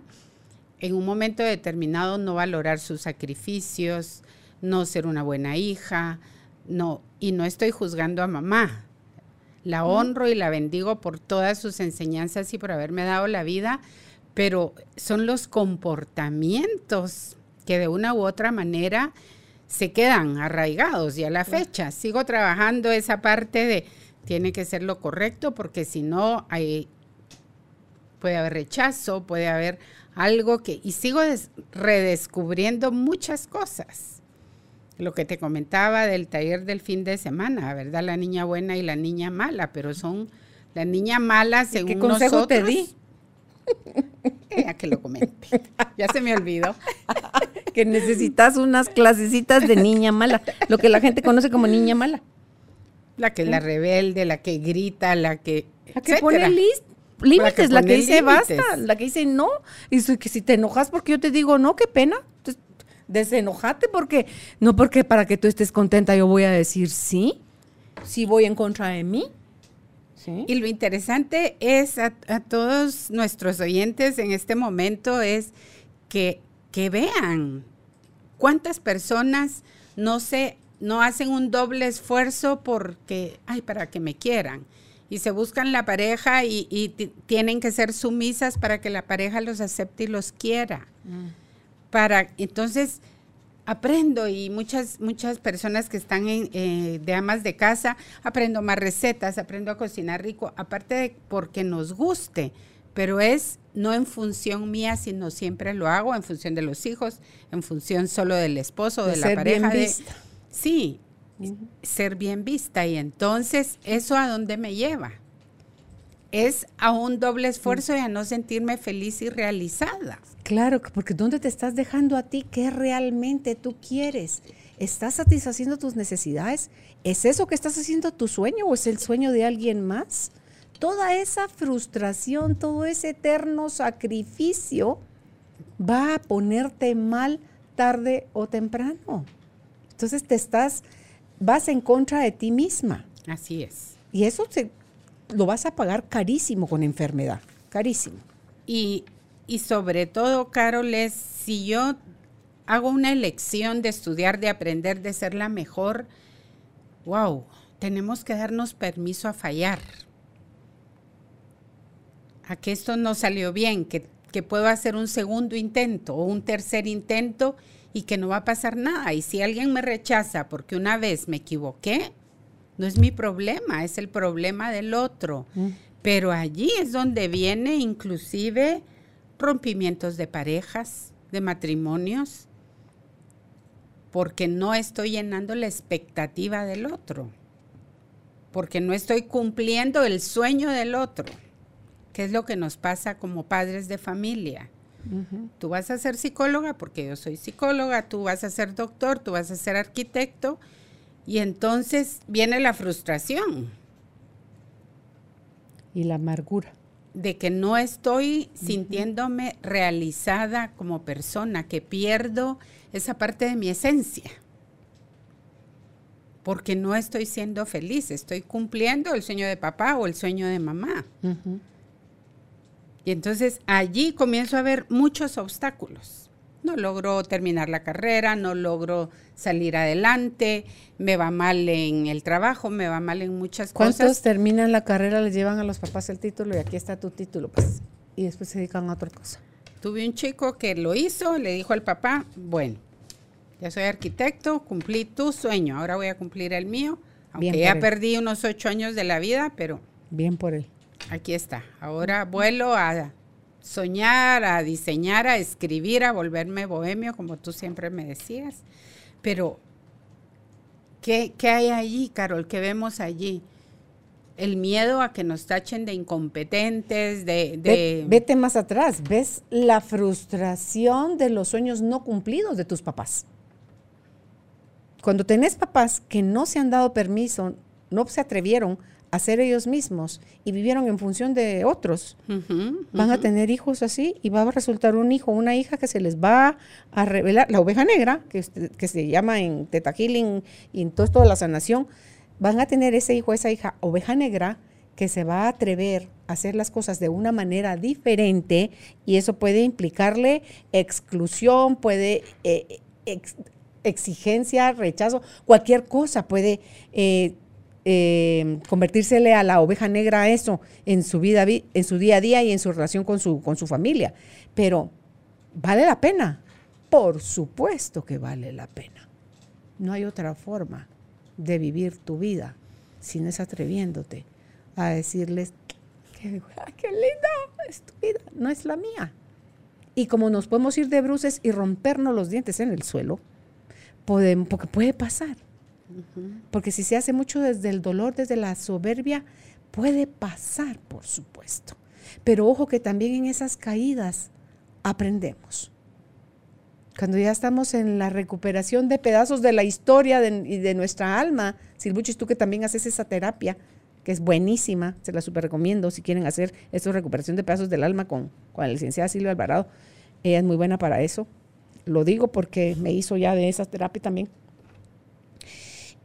Speaker 3: en un momento determinado no valorar sus sacrificios, no ser una buena hija, no, y no estoy juzgando a mamá. La honro y la bendigo por todas sus enseñanzas y por haberme dado la vida, pero son los comportamientos que de una u otra manera se quedan arraigados y a la fecha sigo trabajando esa parte de tiene que ser lo correcto porque si no hay, puede haber rechazo, puede haber algo que... Y sigo redescubriendo muchas cosas. Lo que te comentaba del taller del fin de semana, ¿verdad? La niña buena y la niña mala, pero son la niña mala según ¿Qué consejo te di? Ya que lo comenté. Ya se me olvidó.
Speaker 2: que necesitas unas clasecitas de niña mala, lo que la gente conoce como niña mala.
Speaker 3: La que es la rebelde, la que grita, la que.
Speaker 2: La que pone límites, la que, dice basta, la que dice no. Y que si te enojas porque yo te digo no, qué pena. Entonces, desenojate porque, no porque para que tú estés contenta yo voy a decir sí, sí voy en contra de mí.
Speaker 3: Y lo interesante es a, todos nuestros oyentes en este momento es que, que vean cuántas personas no se no hacen un doble esfuerzo porque, ay, para que me quieran. Y se buscan la pareja y, tienen que ser sumisas para que la pareja los acepte y los quiera. Mm. Para, entonces, aprendo y muchas, muchas personas que están en, eh, de amas de casa, aprendo más recetas, aprendo a cocinar rico, aparte de porque nos guste, pero es no en función mía, sino siempre lo hago en función de los hijos, en función solo del esposo, de, la pareja. Sí, ser bien vista. Y entonces, ¿eso a dónde me lleva? Es a un doble esfuerzo y a no sentirme feliz y realizada.
Speaker 2: Claro, porque ¿dónde te estás dejando a ti? ¿Qué realmente tú quieres? ¿Estás satisfaciendo tus necesidades? ¿Es eso que estás haciendo tu sueño o es el sueño de alguien más? Toda esa frustración, todo ese eterno sacrificio va a ponerte mal tarde o temprano. Entonces te estás, vas en contra de ti misma.
Speaker 3: Así es.
Speaker 2: Y eso lo vas a pagar carísimo con enfermedad, carísimo.
Speaker 3: Y, y sobre todo, Carol, es si yo hago una elección de estudiar, de aprender, de ser la mejor, wow, tenemos que darnos permiso a fallar. A que esto no salió bien, que, que puedo hacer un segundo intento o un tercer intento y que no va a pasar nada. Y si alguien me rechaza porque una vez me equivoqué, no es mi problema, es el problema del otro. Mm. Pero allí es donde viene inclusive rompimientos de parejas, de matrimonios, porque no estoy llenando la expectativa del otro, porque no estoy cumpliendo el sueño del otro, que es lo que nos pasa como padres de familia. Tú vas a ser psicóloga porque yo soy psicóloga, tú vas a ser doctor, tú vas a ser arquitecto y entonces viene la frustración.
Speaker 2: Y la amargura.
Speaker 3: De que no estoy sintiéndome realizada como persona, que pierdo esa parte de mi esencia. Porque no estoy siendo feliz, estoy cumpliendo el sueño de papá o el sueño de mamá. Y entonces allí comienzo a ver muchos obstáculos. No logro terminar la carrera, no logro salir adelante, me va mal en el trabajo, me va mal en muchas
Speaker 2: cosas. ¿Cuántos terminan la carrera, les llevan a los papás el título y aquí está tu título? Pues, y después se dedican a otra cosa.
Speaker 3: Tuve un chico que lo hizo, le dijo al papá, bueno, ya soy arquitecto, cumplí tu sueño, ahora voy a cumplir el mío, aunque ya perdí unos ocho años de la vida, pero...
Speaker 2: Bien por él.
Speaker 3: Aquí está. Ahora vuelo a soñar, a diseñar, a escribir, a volverme bohemio, como tú siempre me decías. Pero, ¿qué, hay allí, Carol? ¿Qué vemos allí? El miedo a que nos tachen de incompetentes, de...
Speaker 2: Vete más atrás, ves la frustración de los sueños no cumplidos de tus papás. Cuando tenés papás que no se han dado permiso, no se atrevieron hacer ellos mismos y vivieron en función de otros, van a tener hijos así y va a resultar un hijo, una hija que se les va a revelar, la oveja negra, que, que se llama en Teta Healing y en todo esto de la sanación, van a tener ese hijo, esa hija, oveja negra, que se va a atrever a hacer las cosas de una manera diferente y eso puede implicarle exclusión, puede eh, exigencia, rechazo, cualquier cosa puede eh, eh, convertírsele a la oveja negra eso en su vida, en su día a día y en su relación con su, con su familia. Pero vale la pena. Por supuesto que vale la pena. No hay otra forma de vivir tu vida si no es atreviéndote a decirles, qué, qué linda es tu vida, no es la mía. Y como nos podemos ir de bruces y rompernos los dientes en el suelo, porque puede pasar. Porque si se hace mucho desde el dolor, desde la soberbia, puede pasar, por supuesto. Pero ojo que también en esas caídas aprendemos. Cuando ya estamos en la recuperación de pedazos de la historia y de nuestra alma, Silvuchis, tú que también haces esa terapia, que es buenísima, se la super recomiendo si quieren hacer esta recuperación de pedazos del alma con, con la licenciada Silvia Alvarado. Ella es muy buena para eso. Lo digo porque me hizo ya de esa terapia también.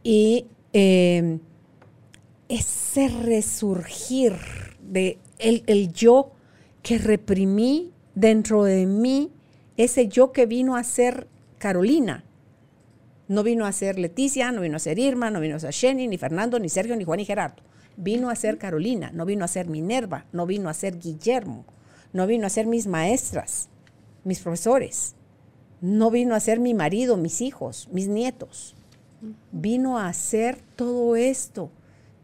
Speaker 2: Y em, ese resurgir de el, el yo que reprimí dentro de mí, ese yo que vino a ser Carolina, no vino a ser Leticia, no vino a ser Irma, no vino a ser Jenny, ni Fernando, ni Sergio, ni Juan, ni Gerardo. Vino a ser Carolina, no vino a ser Minerva, no vino a ser Guillermo, no vino a ser mis maestras, mis profesores, no vino a ser mi marido, mis hijos, mis nietos. Vino a ser todo esto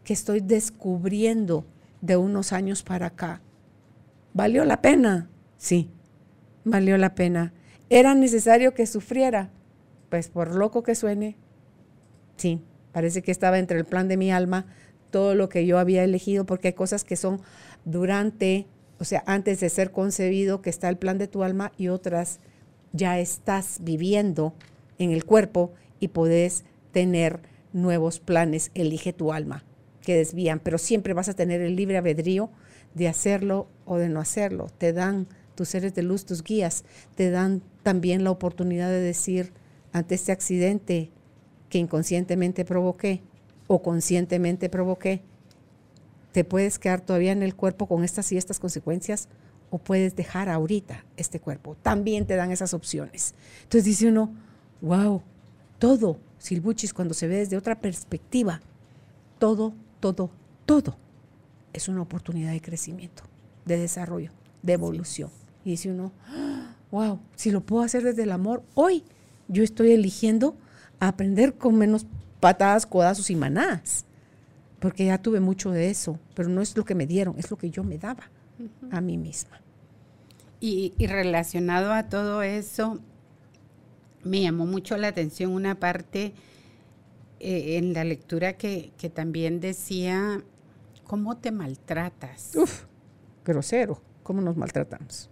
Speaker 2: que estoy descubriendo de unos años para acá. ¿Valió la pena? Sí, valió la pena. ¿Era necesario que sufriera? Pues por loco que suene, sí, parece que estaba entre el plan de mi alma todo lo que yo había elegido, porque hay cosas que son durante, o sea, antes de ser concebido, que está el plan de tu alma, y otras ya estás viviendo en el cuerpo y podés tener nuevos planes. Elige tu alma que desvían, pero siempre vas a tener el libre albedrío de hacerlo o de no hacerlo. Te dan tus seres de luz, tus guías, te dan también la oportunidad de decir ante este accidente que inconscientemente provoqué o conscientemente provoqué, te puedes quedar todavía en el cuerpo con estas y estas consecuencias o puedes dejar ahorita este cuerpo. También te dan esas opciones. Entonces dice uno, wow, todo, Silbuchis, cuando se ve desde otra perspectiva, todo, todo, todo es una oportunidad de crecimiento, de desarrollo, de evolución. Y dice uno, wow, si lo puedo hacer desde el amor, hoy yo estoy eligiendo aprender con menos patadas, codazos y manadas, porque ya tuve mucho de eso, pero no es lo que me dieron, es lo que yo me daba a mí misma.
Speaker 3: Y, relacionado a todo eso, me llamó mucho la atención una parte eh, en la lectura que, también decía, ¿cómo te maltratas?
Speaker 2: Uf, grosero, ¿cómo nos maltratamos?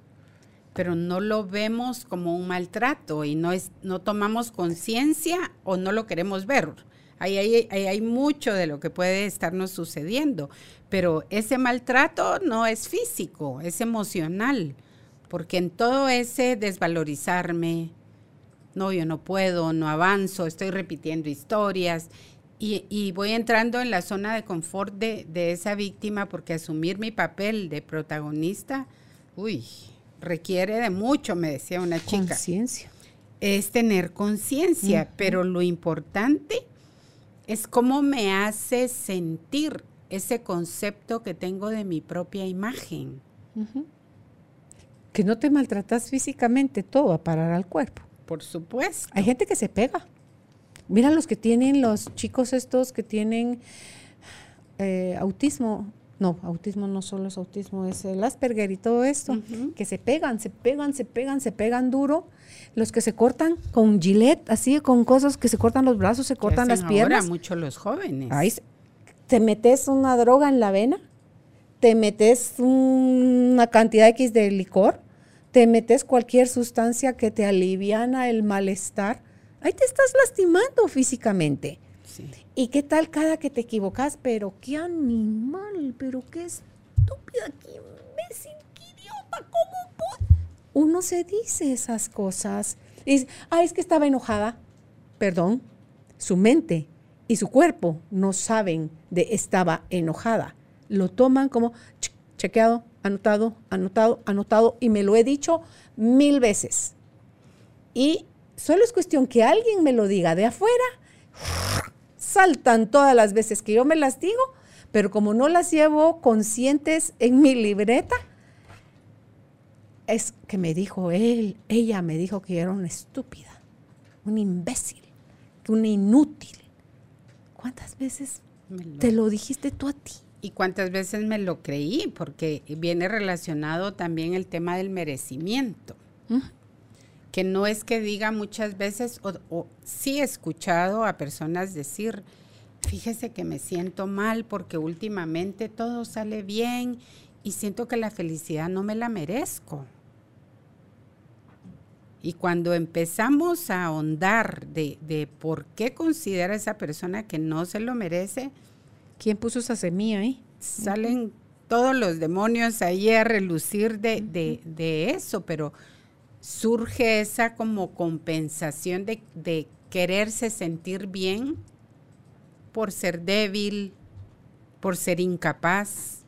Speaker 3: Pero no lo vemos como un maltrato y no, es, no tomamos conciencia o no lo queremos ver. Ahí hay, mucho de lo que puede estarnos sucediendo, pero ese maltrato no es físico, es emocional, porque en todo ese desvalorizarme, no, yo no puedo, no avanzo, estoy repitiendo historias y, voy entrando en la zona de confort de, de, esa víctima porque asumir mi papel de protagonista, uy, requiere de mucho, me decía una chica.
Speaker 2: Conciencia.
Speaker 3: Es tener conciencia, pero lo importante es cómo me hace sentir ese concepto que tengo de mi propia imagen.
Speaker 2: Que no te maltratas físicamente, todo a parar al cuerpo.
Speaker 3: Por supuesto.
Speaker 2: Hay gente que se pega. Mira los que tienen, los chicos estos que tienen eh, autismo. No, autismo no solo es autismo, es el Asperger y todo esto, que se pegan, se pegan, se pegan, se pegan duro los que se cortan con gilet, así con cosas que se cortan los brazos, se cortan las piernas.
Speaker 3: Ahora mucho los jóvenes.
Speaker 2: Ahí te metes una droga en la vena, te metes una cantidad X de licor, te metes cualquier sustancia que te aliviana el malestar, ahí te estás lastimando físicamente. ¿Y qué tal cada que te equivocas? Pero qué animal, pero qué estúpida, qué imbécil, qué idiota, ¿cómo uno se dice esas cosas. Y dice, ah, es que estaba enojada. Perdón, su mente y su cuerpo no saben de estaba enojada. lo toman como chequeado, anotado, anotado, anotado, y me lo he dicho mil veces. Y solo es cuestión que alguien me lo diga de afuera, saltan todas las veces que yo me las digo, pero como no las llevo conscientes en mi libreta, es que me dijo él, ella me dijo que yo era una estúpida, un imbécil, una inútil. ¿Cuántas veces te lo dijiste tú a ti?
Speaker 3: ¿Y cuántas veces me lo creí? Porque viene relacionado también el tema del merecimiento. Que no es que diga muchas veces, o, o sí he escuchado a personas decir, fíjese que me siento mal porque últimamente todo sale bien y siento que la felicidad no me la merezco. Y cuando empezamos a ahondar de, por qué considera esa persona que no se lo merece,
Speaker 2: ¿quién puso esa semilla ahí?
Speaker 3: Salen todos los demonios ahí a relucir de, de, eso, pero surge esa como compensación de, de quererse sentir bien por ser débil, por ser incapaz,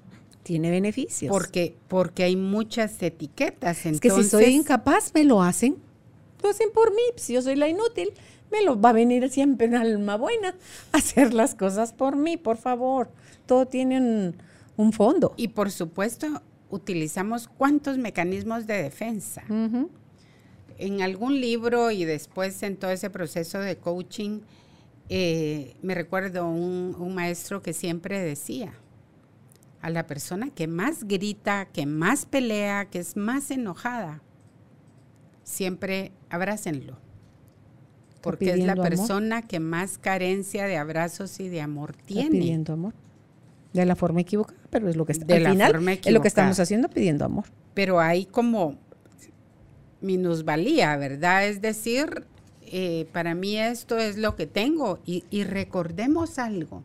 Speaker 2: tiene beneficios.
Speaker 3: Porque, porque hay muchas etiquetas.
Speaker 2: Entonces, es que si soy incapaz, me lo hacen. Lo hacen por mí. Si yo soy la inútil, me lo va a venir siempre en alma buena hacer las cosas por mí, por favor. Todo tiene un, fondo.
Speaker 3: Y por supuesto, utilizamos cuántos mecanismos de defensa. En algún libro y después en todo ese proceso de coaching, eh, me recuerdo un maestro que siempre decía, a la persona que más grita, que más pelea, que es más enojada, siempre abrácenlo. Porque es la persona que más carencia de abrazos y de amor tiene.
Speaker 2: pidiendo amor. De la forma equivocada, pero es lo que está, de la forma es lo que estamos haciendo pidiendo amor.
Speaker 3: Pero hay como minusvalía, ¿verdad? Es decir, eh, para mí esto es lo que tengo. y recordemos algo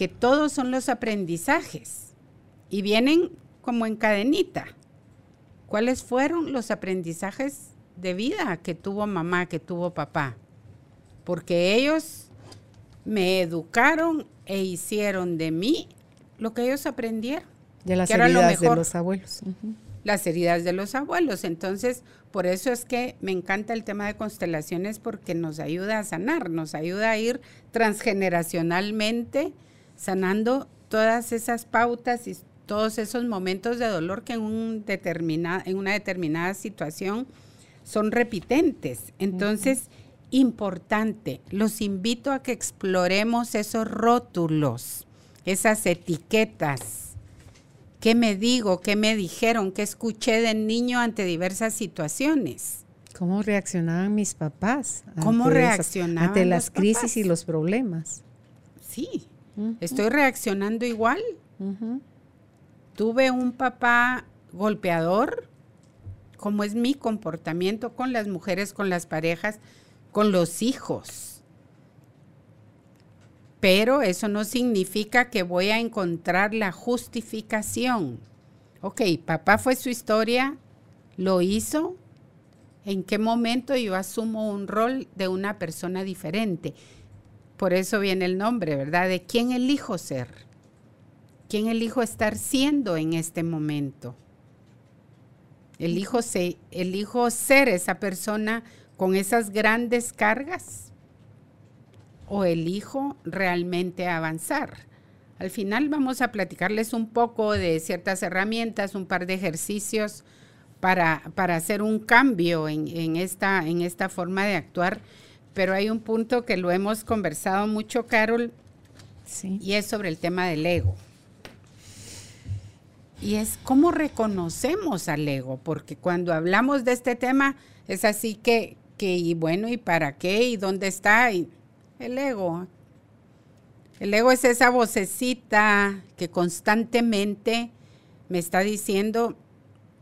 Speaker 3: que todos son los aprendizajes y vienen como en cadenita. ¿Cuáles fueron los aprendizajes de vida que tuvo mamá, que tuvo papá? Porque ellos me educaron e hicieron de mí lo que ellos aprendieron.
Speaker 2: De las heridas de los abuelos.
Speaker 3: Las heridas de los abuelos. Entonces, por eso es que me encanta el tema de constelaciones porque nos ayuda a sanar, nos ayuda a ir transgeneracionalmente sanando todas esas pautas y todos esos momentos de dolor que en, un determinada, en una determinada situación son repitentes. Entonces, importante, los invito a que exploremos esos rótulos, esas etiquetas. ¿Qué me digo? ¿Qué me dijeron? ¿Qué escuché de niño ante diversas situaciones?
Speaker 2: ¿Cómo reaccionaban mis papás?
Speaker 3: ¿Cómo reaccionaban?
Speaker 2: ante las crisis y los problemas.
Speaker 3: Sí, ¿Estoy reaccionando igual? ¿Tuve un papá golpeador? ¿Cómo es mi comportamiento con las mujeres, con las parejas, con los hijos? Pero eso no significa que voy a encontrar la justificación. Ok, papá fue su historia, lo hizo. ¿En qué momento yo asumo un rol de una persona diferente? Por eso viene el nombre, ¿verdad? De quién elijo ser. ¿Quién elijo estar siendo en este momento? Elijo, elijo ser esa persona con esas grandes cargas o elijo realmente avanzar. Al final vamos a platicarles un poco de ciertas herramientas, un par de ejercicios para, para hacer un cambio en, esta, en esta forma de actuar pero hay un punto que lo hemos conversado mucho, Carol, y es sobre el tema del ego. Y es cómo reconocemos al ego, porque cuando hablamos de este tema es así que, que y bueno, ¿y para qué? ¿Y dónde está? el ego. El ego es esa vocecita que constantemente me está diciendo,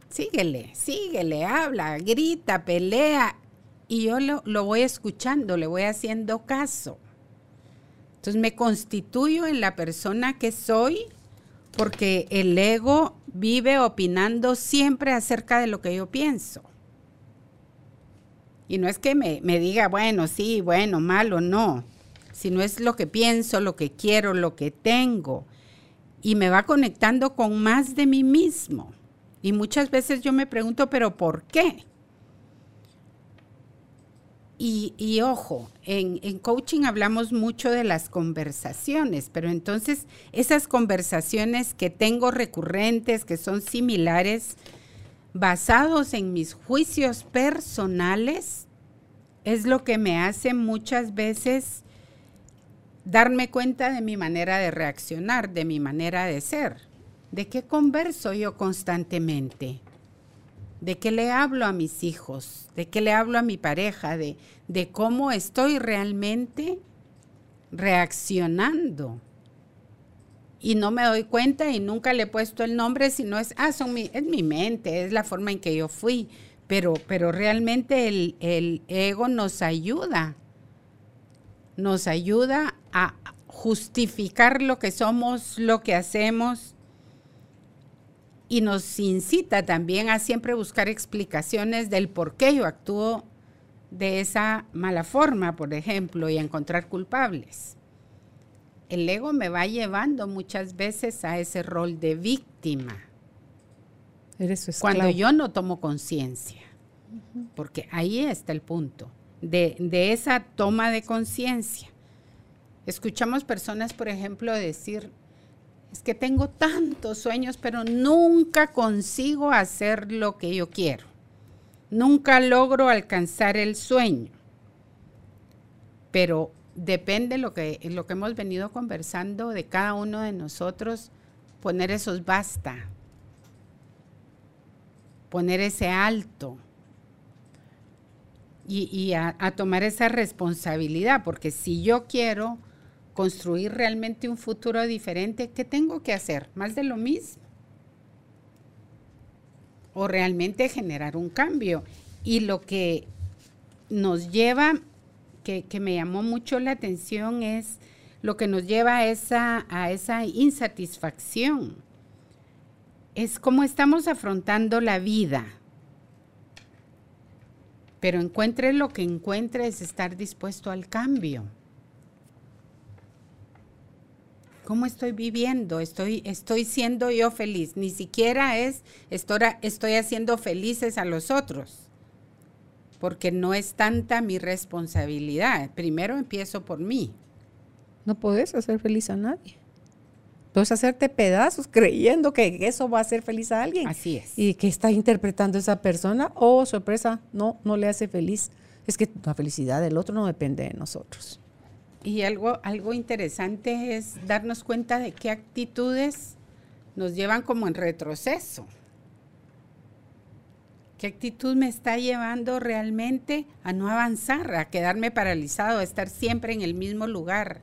Speaker 3: síguele, síguele, habla, grita, pelea y yo lo, voy escuchando, le voy haciendo caso. Entonces me constituyo en la persona que soy porque el ego vive opinando siempre acerca de lo que yo pienso. Y no es que me, me, diga, bueno, sí, bueno, malo, no. Sino es lo que pienso, lo que quiero, lo que tengo. y me va conectando con más de mí mismo. Y muchas veces yo me pregunto, pero ¿por qué? Y, ojo, en, en, coaching hablamos mucho de las conversaciones, pero entonces esas conversaciones que tengo recurrentes, que son similares, basados en mis juicios personales, es lo que me hace muchas veces darme cuenta de mi manera de reaccionar, de mi manera de ser. ¿De qué converso yo constantemente? ¿De qué le hablo a mis hijos? ¿De qué le hablo a mi pareja? ¿De, de cómo estoy realmente reaccionando? Y no me doy cuenta y nunca le he puesto el nombre, sino es, ah, son mi, es mi mente, es la forma en que yo fui. Pero, pero realmente el, el ego nos ayuda, nos ayuda a justificar lo que somos, lo que hacemos, y nos incita también a siempre buscar explicaciones del por qué yo actúo de esa mala forma, por ejemplo, y a encontrar culpables. El ego me va llevando muchas veces a ese rol de víctima. Eres cuando yo no tomo conciencia, porque ahí está el punto, de, de esa toma de conciencia. Escuchamos personas, por ejemplo, decir, es que tengo tantos sueños, pero nunca consigo hacer lo que yo quiero. Nunca logro alcanzar el sueño. Pero depende lo que lo que hemos venido conversando de cada uno de nosotros poner esos basta. Poner ese alto. Y, a tomar esa responsabilidad, porque si yo quiero, construir realmente un futuro diferente, ¿qué tengo que hacer? ¿Más de lo mismo? O realmente generar un cambio. Y lo que nos lleva, que, me llamó mucho la atención, es lo que nos lleva a esa, a esa insatisfacción. Es cómo estamos afrontando la vida. Pero encuentre lo que encuentre es estar dispuesto al cambio. ¿Cómo estoy viviendo? Estoy, estoy siendo yo feliz. Ni siquiera es, estoy, estoy haciendo felices a los otros, porque no es tanta mi responsabilidad. Primero empiezo por mí.
Speaker 2: No puedes hacer feliz a nadie. Puedes hacerte pedazos creyendo que eso va a hacer feliz a alguien.
Speaker 3: Así es.
Speaker 2: Y que está interpretando esa persona, oh, sorpresa, no, no le hace feliz. Es que la felicidad del otro no depende de nosotros.
Speaker 3: Y algo, algo interesante es darnos cuenta de qué actitudes nos llevan como en retroceso. ¿Qué actitud me está llevando realmente a no avanzar, a quedarme paralizado, a estar siempre en el mismo lugar,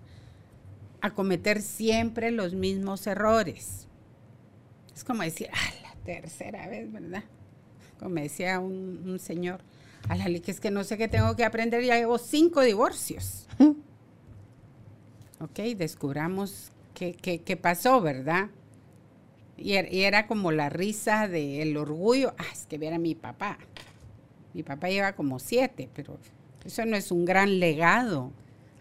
Speaker 3: a cometer siempre los mismos errores? Es como decir, ah, la tercera vez, ¿verdad? Como decía un, un señor, a la que es que no sé qué tengo que aprender, ya llevo cinco divorcios. Ok, descubramos qué, pasó, ¿verdad? Er, y, era como la risa del orgullo. Ah, es que viera mi papá. Mi papá lleva como siete, pero eso no es un gran legado.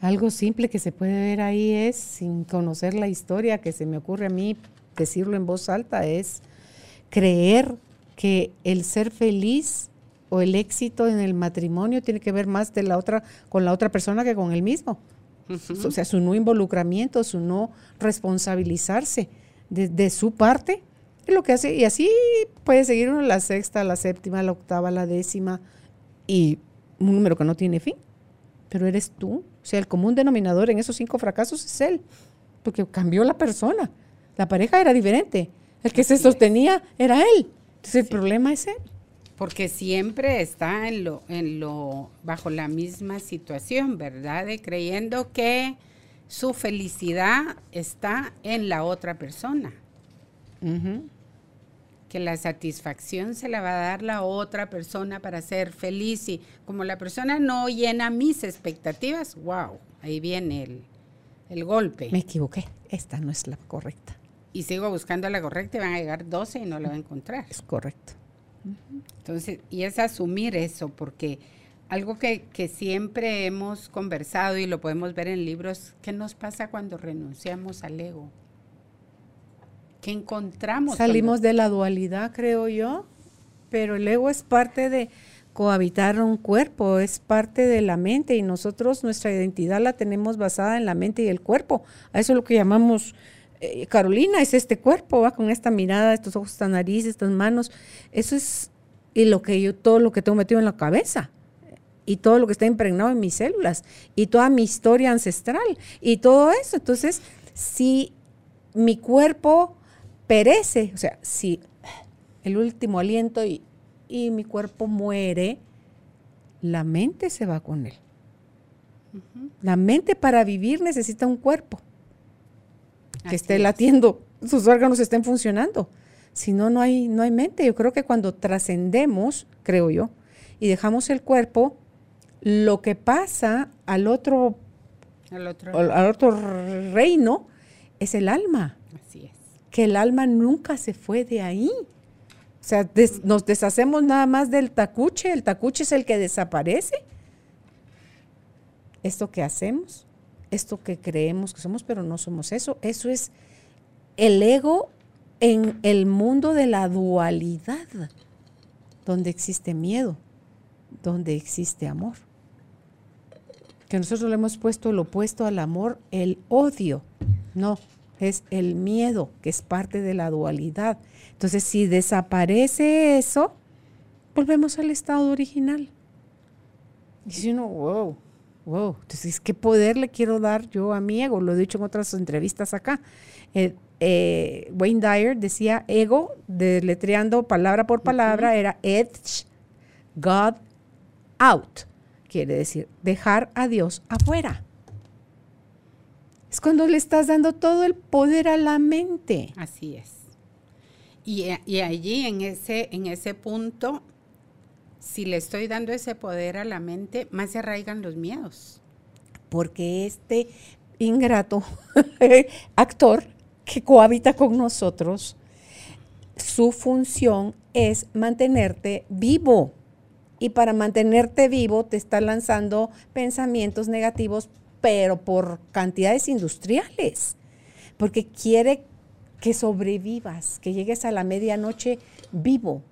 Speaker 2: Algo simple que se puede ver ahí es, sin conocer la historia, que se me ocurre a mí decirlo en voz alta, es creer que el ser feliz o el éxito en el matrimonio tiene que ver más de la otra, con la otra persona que con el mismo. O sea, su no involucramiento, su no responsabilizarse de, su parte, es lo que hace. Y así puede seguir uno la sexta, la séptima, la octava, la décima, y un número que no tiene fin. Pero eres tú. O sea, el común denominador en esos cinco fracasos es él, porque cambió la persona. La pareja era diferente. El que se sostenía era él. Entonces el problema es él
Speaker 3: porque siempre está en lo, en lo, bajo la misma situación, ¿verdad? De creyendo que su felicidad está en la otra persona. Que la satisfacción se la va a dar la otra persona para ser feliz. Y como la persona no llena mis expectativas, wow, ahí viene el, el golpe.
Speaker 2: Me equivoqué, esta no es la correcta.
Speaker 3: Y sigo buscando la correcta y van a llegar 12 y no la va a encontrar.
Speaker 2: Es correcto.
Speaker 3: Entonces, y es asumir eso, porque algo que, siempre hemos conversado y lo podemos ver en libros, ¿qué nos pasa cuando renunciamos al ego? ¿Qué encontramos?
Speaker 2: Salimos de la dualidad, creo yo, pero el ego es parte de cohabitar un cuerpo, es parte de la mente y nosotros nuestra identidad la tenemos basada en la mente y el cuerpo. A eso es lo que llamamos eh, Carolina, es este cuerpo, va con esta mirada, estos ojos, esta nariz, estas manos. Eso es y lo que yo todo lo que tengo metido en la cabeza y todo lo que está impregnado en mis células y toda mi historia ancestral y todo eso. Entonces, si mi cuerpo perece, o sea, si el último aliento y, y mi cuerpo muere, la mente se va con él. La mente para vivir necesita un cuerpo que esté latiendo, sus órganos estén funcionando. Si no, no hay, no hay mente. Yo creo que cuando trascendemos, creo yo, y dejamos el cuerpo, lo que pasa al otro, al otro, al otro reino es el alma.
Speaker 3: Así es.
Speaker 2: Que el alma nunca se fue de ahí. O sea, nos deshacemos nada más del tacuche, el tacuche es el que desaparece. Esto que hacemos, esto que creemos que somos, pero no somos eso, eso es el ego en el mundo de la dualidad, donde existe miedo, donde existe amor. Que nosotros le hemos puesto lo opuesto al amor, el odio. No, es el miedo, que es parte de la dualidad. Entonces, si desaparece eso, volvemos al estado original. Y si uno, wow, wow, entonces, ¿qué poder le quiero dar yo a mi ego? Lo he dicho en otras entrevistas acá. Eh, eh, Wayne Dyer decía ego, deletreando palabra por palabra, era edge, God out. Quiere decir dejar a Dios afuera. Es cuando le estás dando todo el poder a la mente.
Speaker 3: Así es. Y, allí, en ese, en ese punto, si le estoy dando ese poder a la mente, más se arraigan los miedos.
Speaker 2: Porque este ingrato actor que cohabita con nosotros, su función es mantenerte vivo. Y para mantenerte vivo te está lanzando pensamientos negativos pero por cantidades industriales, porque quiere que sobrevivas, que llegues a la medianoche vivo.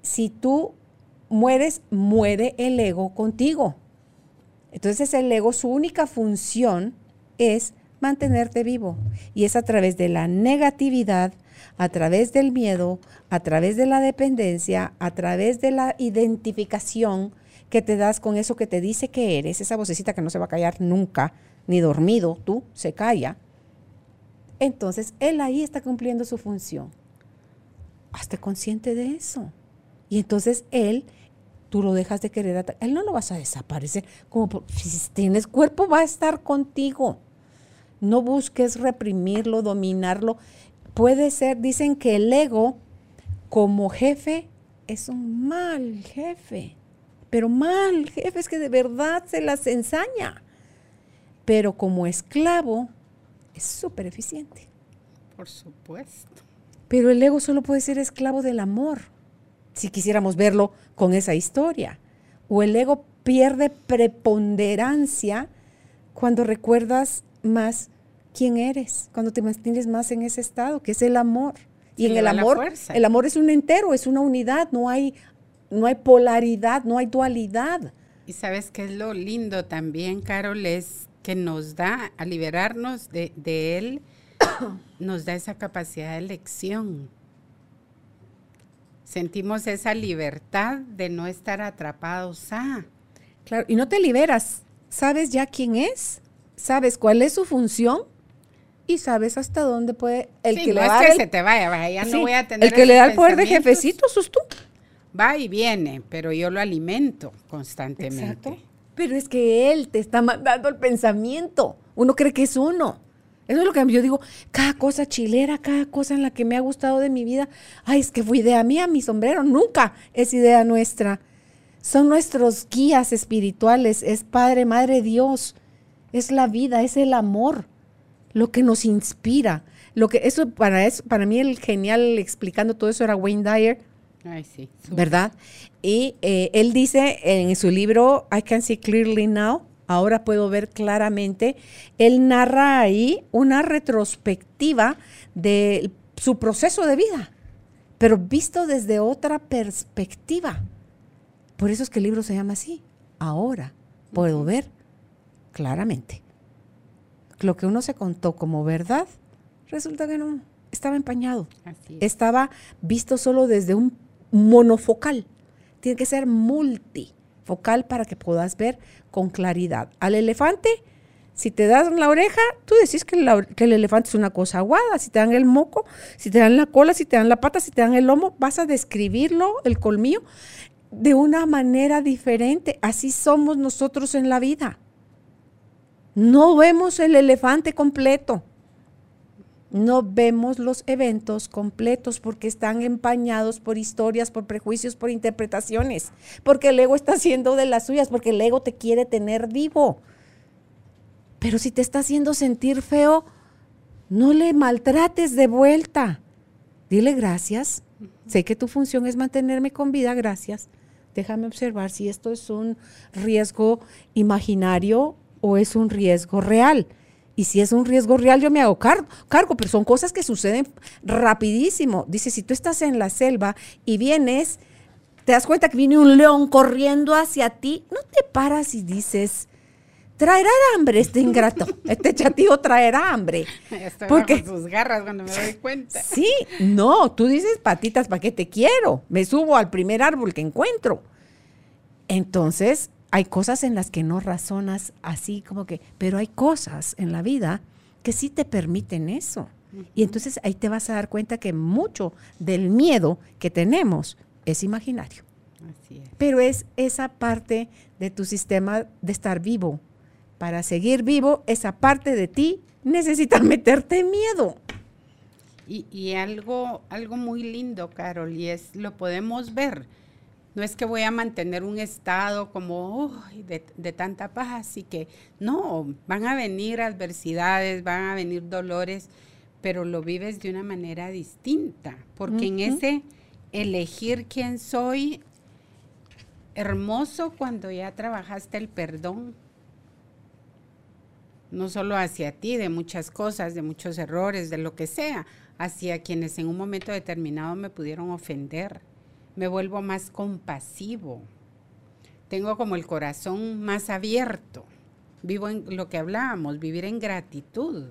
Speaker 2: Si tú mueres, muere el ego contigo. Entonces el ego, su única función es mantenerte vivo. Y es a través de la negatividad, a través del miedo, a través de la dependencia, a través de la identificación, que te das con eso que te dice que eres, esa vocecita que no se va a callar nunca, ni dormido, tú, se calla. Entonces, él ahí está cumpliendo su función. Hazte consciente de eso. Y entonces él, tú lo dejas de querer, él no lo vas a desaparecer. Como si tienes cuerpo, va a estar contigo. No busques reprimirlo, dominarlo. Puede ser, dicen que el ego como jefe es un mal jefe pero mal, jefes que de verdad se las ensaña. Pero como esclavo es súper eficiente.
Speaker 3: Por supuesto.
Speaker 2: Pero el ego solo puede ser esclavo del amor, si quisiéramos verlo con esa historia. O el ego pierde preponderancia cuando recuerdas más quién eres, cuando te mantienes más en ese estado, que es el amor. Y en el amor, el amor es un entero, es una unidad, no hay no hay polaridad, no hay dualidad.
Speaker 3: Y sabes qué es lo lindo también, Carol, es que nos da, a liberarnos de, él, nos da esa capacidad de elección. Sentimos esa libertad de no estar atrapados a.
Speaker 2: Claro, y no te liberas. Sabes ya quién es, sabes cuál es su función y sabes hasta dónde puede
Speaker 3: el que le es que se te vaya, vaya, ya no voy a tener
Speaker 2: el que le da el poder de jefecito sos tú
Speaker 3: va y viene, pero yo lo alimento constantemente.
Speaker 2: Pero es que él te está mandando el pensamiento. Uno cree que es uno. Eso es lo que yo digo, cada cosa chilera, cada cosa en la que me ha gustado de mi vida, ay, es que fue idea mía, mi sombrero, nunca es idea nuestra. Son nuestros guías espirituales, es Padre, Madre Dios, es la vida, es el amor, lo que nos inspira. Lo que eso para eso, para mí el genial explicando todo eso era Wayne Dyer
Speaker 3: Ay, sí.
Speaker 2: ¿Verdad? Y eh, él dice en su libro I Can See Clearly Now, ahora puedo ver claramente, él narra ahí una retrospectiva del su proceso de vida, pero visto desde otra perspectiva. Por eso es que el libro se llama así. Ahora puedo ver claramente. Lo que uno se contó como verdad, resulta que no, estaba empañado. Estaba visto solo desde un monofocal. Tiene que ser multifocal para que puedas ver con claridad. Al elefante, si te dan la oreja, tú decís que, que, el elefante es una cosa aguada. Si te dan el moco, si te dan la cola, si te dan la pata, si te dan el lomo, vas a describirlo, el colmillo, de una manera diferente. Así somos nosotros en la vida. No vemos el elefante completo. No vemos los eventos completos porque están empañados por historias, por prejuicios, por interpretaciones, porque el ego está haciendo de las suyas, porque el ego te quiere tener vivo. Pero si te está haciendo sentir feo, no le maltrates de vuelta. Dile gracias. Sé que tu función es mantenerme con vida, gracias. Déjame observar si esto es un riesgo imaginario o es un riesgo real. Y si es un riesgo real, yo me hago cargo, pero son cosas que suceden rapidísimo. Dice, si tú estás en la selva y vienes, te das cuenta que viene un león corriendo hacia ti, no te paras y dices, traerá hambre este ingrato, este chatío traerá hambre.
Speaker 3: Estoy porque sus garras cuando me doy cuenta.
Speaker 2: Sí, no, tú dices patitas, ¿para qué te quiero? Me subo al primer árbol que encuentro. Entonces, hay cosas en las que no razonas así como que, pero hay cosas en la vida que sí te permiten eso. Y entonces ahí te vas a dar cuenta que mucho del miedo que tenemos es imaginario. Así es. Pero es esa parte de tu sistema de estar vivo. Para seguir vivo, esa parte de ti necesita meterte miedo.
Speaker 3: Y, y algo, algo muy lindo, Carol, y es, lo podemos ver no es que voy a mantener un estado como de, tanta paz, así que no, van a venir adversidades, van a venir dolores, pero lo vives de una manera distinta, porque en ese elegir quién soy, hermoso cuando ya trabajaste el perdón, no solo hacia ti, de muchas cosas, de muchos errores, de lo que sea, hacia quienes en un momento determinado me pudieron ofender me vuelvo más compasivo, tengo como el corazón más abierto, vivo en lo que hablábamos, vivir en gratitud.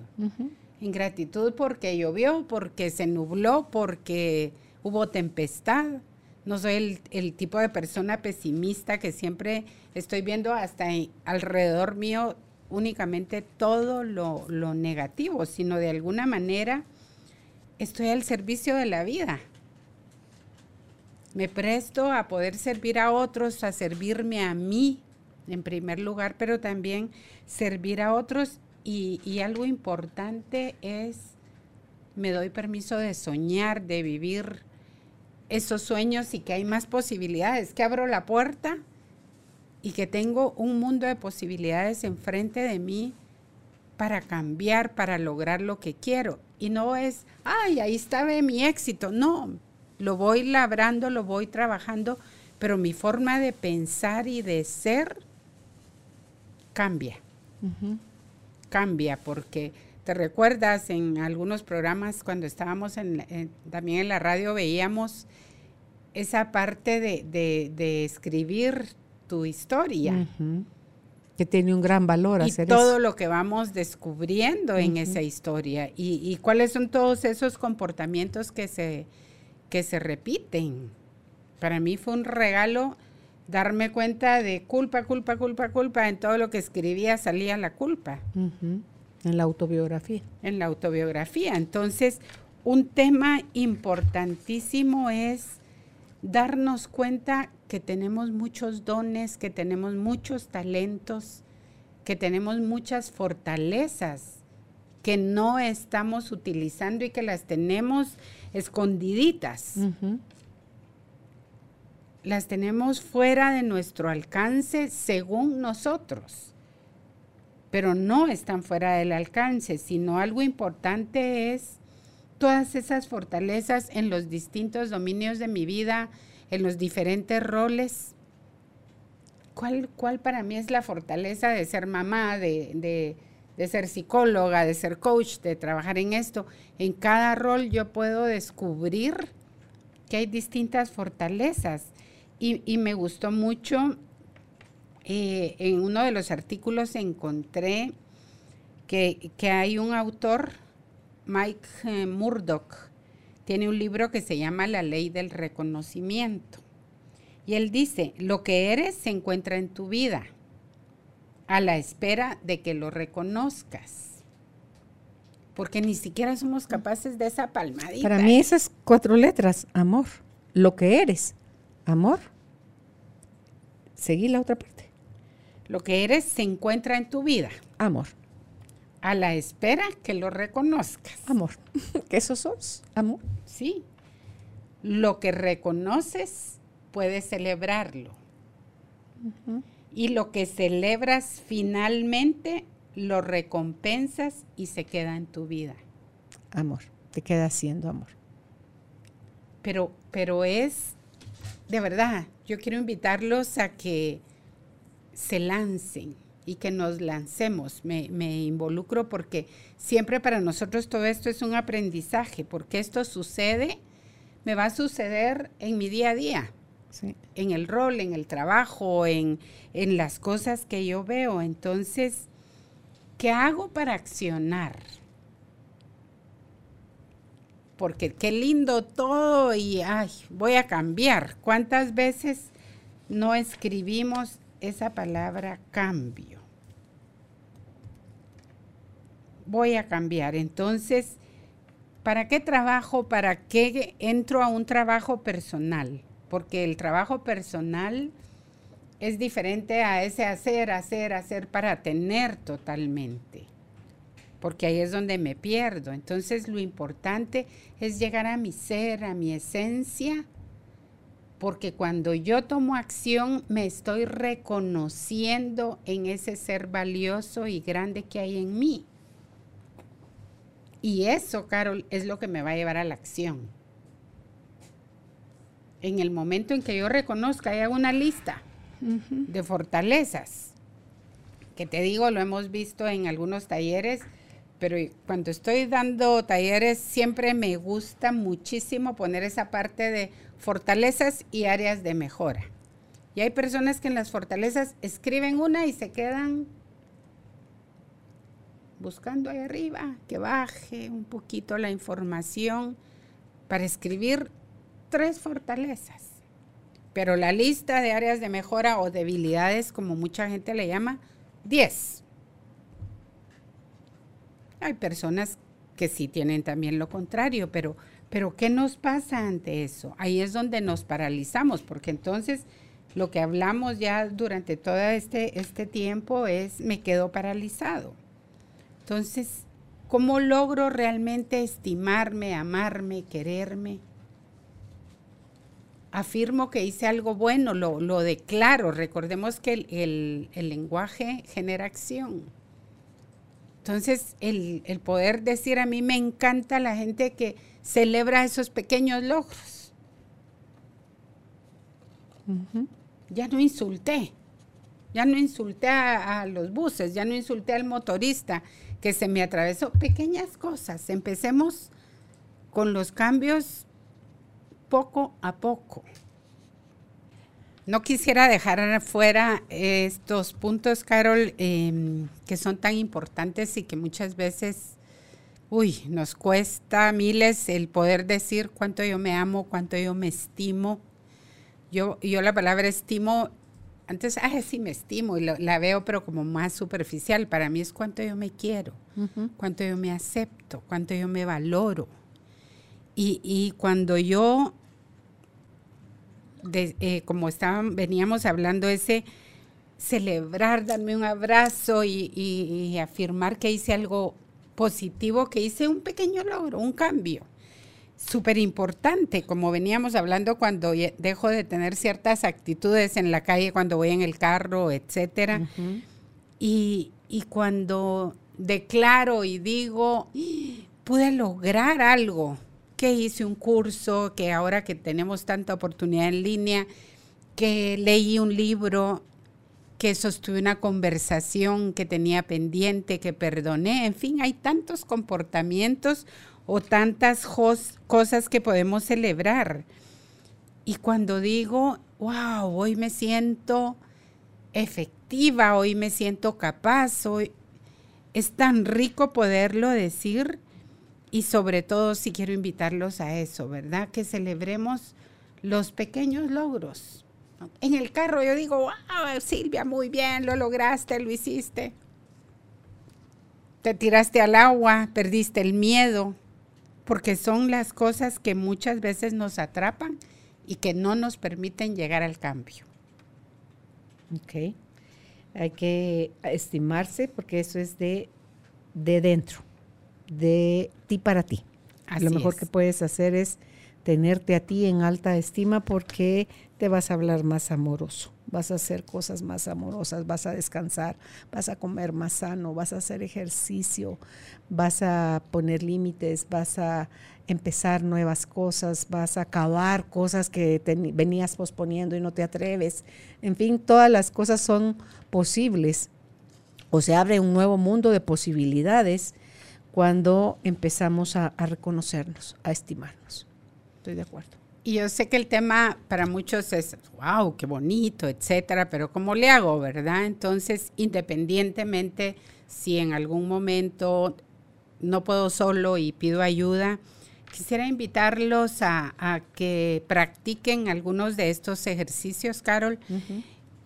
Speaker 3: En gratitud porque llovió, porque se nubló, porque hubo tempestad. No soy el, el, tipo de persona pesimista que siempre estoy viendo hasta alrededor mío únicamente todo lo, lo negativo, sino de alguna manera estoy al servicio de la vida me presto a poder servir a otros, a servirme a mí en primer lugar, pero también servir a otros. Y, algo importante es, me doy permiso de soñar, de vivir esos sueños y que hay más posibilidades, que abro la puerta y que tengo un mundo de posibilidades enfrente de mí para cambiar, para lograr lo que quiero. Y no es, ay, ahí está mi éxito. No, lo voy labrando, lo voy trabajando, pero mi forma de pensar y de ser cambia. Cambia porque te recuerdas en algunos programas cuando estábamos en, también en la radio veíamos esa parte de, escribir tu historia.
Speaker 2: Que tiene un gran valor
Speaker 3: y todo lo que vamos descubriendo en esa historia. y cuáles son todos esos comportamientos que se, que se repiten. Para mí fue un regalo darme cuenta de culpa, culpa, culpa, culpa. En todo lo que escribía salía la culpa.
Speaker 2: En la autobiografía.
Speaker 3: En la autobiografía. Entonces, un tema importantísimo es darnos cuenta que tenemos muchos dones, que tenemos muchos talentos, que tenemos muchas fortalezas que no estamos utilizando y que las tenemos escondiditas. Las tenemos fuera de nuestro alcance según nosotros, pero no están fuera del alcance, sino algo importante es todas esas fortalezas en los distintos dominios de mi vida, en los diferentes roles. ¿Cuál, cuál para mí es la fortaleza de ser mamá, de, de ser psicóloga, de ser coach, de trabajar en esto, en cada rol yo puedo descubrir que hay distintas fortalezas. Y, me gustó mucho, eh, en uno de los artículos encontré que, hay un autor, Mike eh, Murdoch, tiene un libro que se llama La ley del reconocimiento. Y él dice, lo que eres se encuentra en tu vida, a la espera de que lo reconozcas. Porque ni siquiera somos capaces de esa palmadita.
Speaker 2: Para mí esas cuatro letras, amor, lo que eres, amor. Seguí la otra parte.
Speaker 3: Lo que eres se encuentra en tu vida.
Speaker 2: Amor.
Speaker 3: A la espera que lo reconozcas.
Speaker 2: Amor. que eso sos, amor.
Speaker 3: Sí. Lo que reconoces puedes celebrarlo. Y lo que celebras finalmente lo recompensas y se queda en tu vida.
Speaker 2: Amor, te queda siendo amor.
Speaker 3: Pero, pero es, de verdad, yo quiero invitarlos a que se lancen y que nos lancemos. Me, me, involucro porque siempre para nosotros todo esto es un aprendizaje, porque esto sucede, me va a suceder en mi día a día en el rol, en el trabajo, en, en las cosas que yo veo. Entonces, ¿qué hago para accionar? Porque qué lindo todo y ay, voy a cambiar. ¿Cuántas veces no escribimos esa palabra cambio? Voy a cambiar. Entonces, ¿para qué trabajo? ¿Para qué entro a un trabajo personal? Porque el trabajo personal es diferente a ese hacer, hacer, hacer para tener totalmente, porque ahí es donde me pierdo. Entonces lo importante es llegar a mi ser, a mi esencia, porque cuando yo tomo acción me estoy reconociendo en ese ser valioso y grande que hay en mí. Y eso, Carol, es lo que me va a llevar a la acción en el momento en que yo reconozca y haga una lista de fortalezas, que te digo, lo hemos visto en algunos talleres, pero cuando estoy dando talleres siempre me gusta muchísimo poner esa parte de fortalezas y áreas de mejora. Y hay personas que en las fortalezas escriben una y se quedan buscando ahí arriba, que baje un poquito la información para escribir tres fortalezas, pero la lista de áreas de mejora o debilidades, como mucha gente le llama, 10. Hay personas que sí tienen también lo contrario, pero, pero ¿qué nos pasa ante eso? Ahí es donde nos paralizamos, porque entonces lo que hablamos ya durante todo este, este tiempo es me quedo paralizado. Entonces, ¿cómo logro realmente estimarme, amarme, quererme? Afirmo que hice algo bueno, lo, declaro. Recordemos que el, lenguaje genera acción. Entonces, el, poder decir a mí me encanta la gente que celebra esos pequeños logros. Ya no insulté, ya no insulté a, los buses, ya no insulté al motorista que se me atravesó. Pequeñas cosas. Empecemos con los cambios poco a poco. No quisiera dejar afuera estos puntos, Carol, em, que son tan importantes y que muchas veces, uy, nos cuesta miles el poder decir cuánto yo me amo, cuánto yo me estimo. Yo, yo la palabra estimo, antes, ah, sí me estimo y la veo, pero como más superficial. Para mí es cuánto yo me quiero, cuánto yo me acepto, cuánto yo me valoro. Y, y cuando yo eh, como estaban, veníamos hablando, ese celebrar, darme un abrazo y, afirmar que hice algo positivo, que hice un pequeño logro, un cambio. Súper importante, como veníamos hablando cuando dejo de tener ciertas actitudes en la calle, cuando voy en el carro, etcétera. y, y cuando declaro y digo, ¡Ah! pude lograr algo, que hice un curso, que ahora que tenemos tanta oportunidad en línea, que leí un libro, que sostuve una conversación que tenía pendiente, que perdoné, en fin, hay tantos comportamientos o tantas cosas que podemos celebrar. Y cuando digo, wow, hoy me siento efectiva, hoy me siento capaz, hoy es tan rico poderlo decir y sobre todo si quiero invitarlos a eso, ¿verdad? Que celebremos los pequeños logros. En el carro yo digo, wow, Silvia, muy bien, lo lograste, lo hiciste. Te tiraste al agua, perdiste el miedo, porque son las cosas que muchas veces nos atrapan y que no nos permiten llegar al cambio.
Speaker 4: Ok. Hay que estimarse porque eso es de, de dentro, de ti para ti. Lo mejor que puedes hacer es tenerte a ti en alta estima porque te vas a hablar más amoroso, vas a hacer cosas más amorosas, vas a descansar, vas a comer más sano, vas a hacer ejercicio, vas a poner límites, vas a empezar nuevas cosas, vas a acabar cosas que venías posponiendo y no te atreves. En fin, todas las cosas son posibles o se abre un nuevo mundo de posibilidades cuando empezamos a reconocernos, a estimarnos. Estoy de acuerdo.
Speaker 3: Y yo sé que el tema para muchos es, wow, qué bonito, etcétera, pero ¿cómo le hago, verdad? Entonces, independientemente si en algún momento no puedo solo y pido ayuda, quisiera invitarlos a, que practiquen algunos de estos ejercicios, Carol.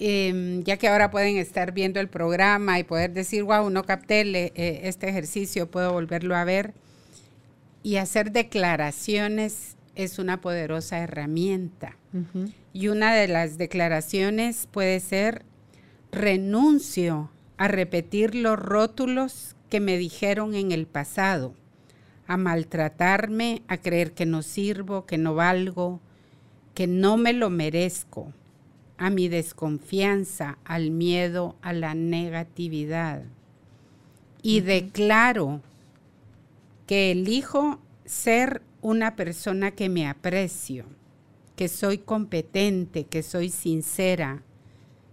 Speaker 3: Em, ya que ahora pueden estar viendo el programa y poder decir, wow, no capté eh, este ejercicio, puedo volverlo a ver. Y hacer declaraciones es una poderosa herramienta. Y una de las declaraciones puede ser, renuncio a repetir los rótulos que me dijeron en el pasado, a maltratarme, a creer que no sirvo, que no valgo, que no me lo merezco, a mi desconfianza, al miedo, a la negatividad. Y declaro que elijo ser una persona que me aprecio, que soy competente, que soy sincera,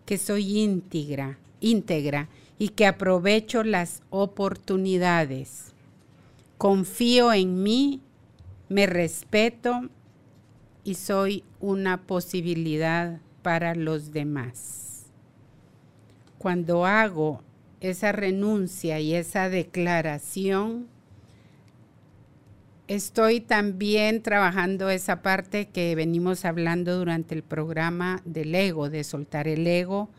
Speaker 3: que soy íntegra, íntegra y que aprovecho las oportunidades. Confío en mí, me respeto y soy una posibilidad para los demás. Cuando hago esa renuncia y esa declaración, Estoy también trabajando esa parte que venimos hablando durante el programa del ego, de soltar el ego,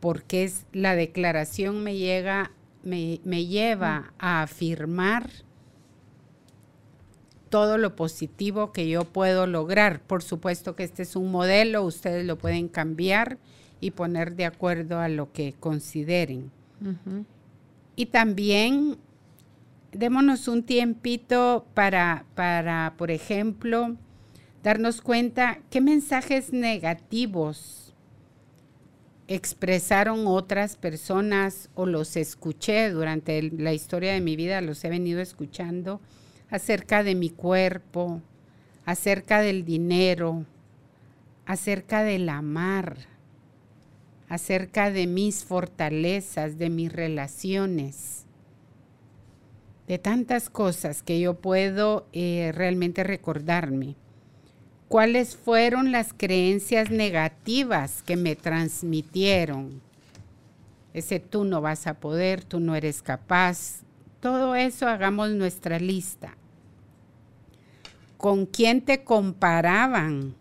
Speaker 3: porque es la declaración me llega, me, me lleva a afirmar todo lo positivo que yo puedo lograr. Por supuesto que este es un modelo, ustedes lo pueden cambiar y poner de acuerdo a lo que consideren. Y también démonos un tiempito para, para, por ejemplo, darnos cuenta qué mensajes negativos expresaron otras personas o los escuché durante la historia de mi vida, los he venido escuchando acerca de mi cuerpo, acerca del dinero, acerca del amar, acerca de mis fortalezas, de mis relaciones de tantas cosas que yo puedo eh, realmente recordarme. ¿Cuáles fueron las creencias negativas que me transmitieron? Ese tú no vas a poder, tú no eres capaz. Todo eso hagamos nuestra lista. ¿Con quién te comparaban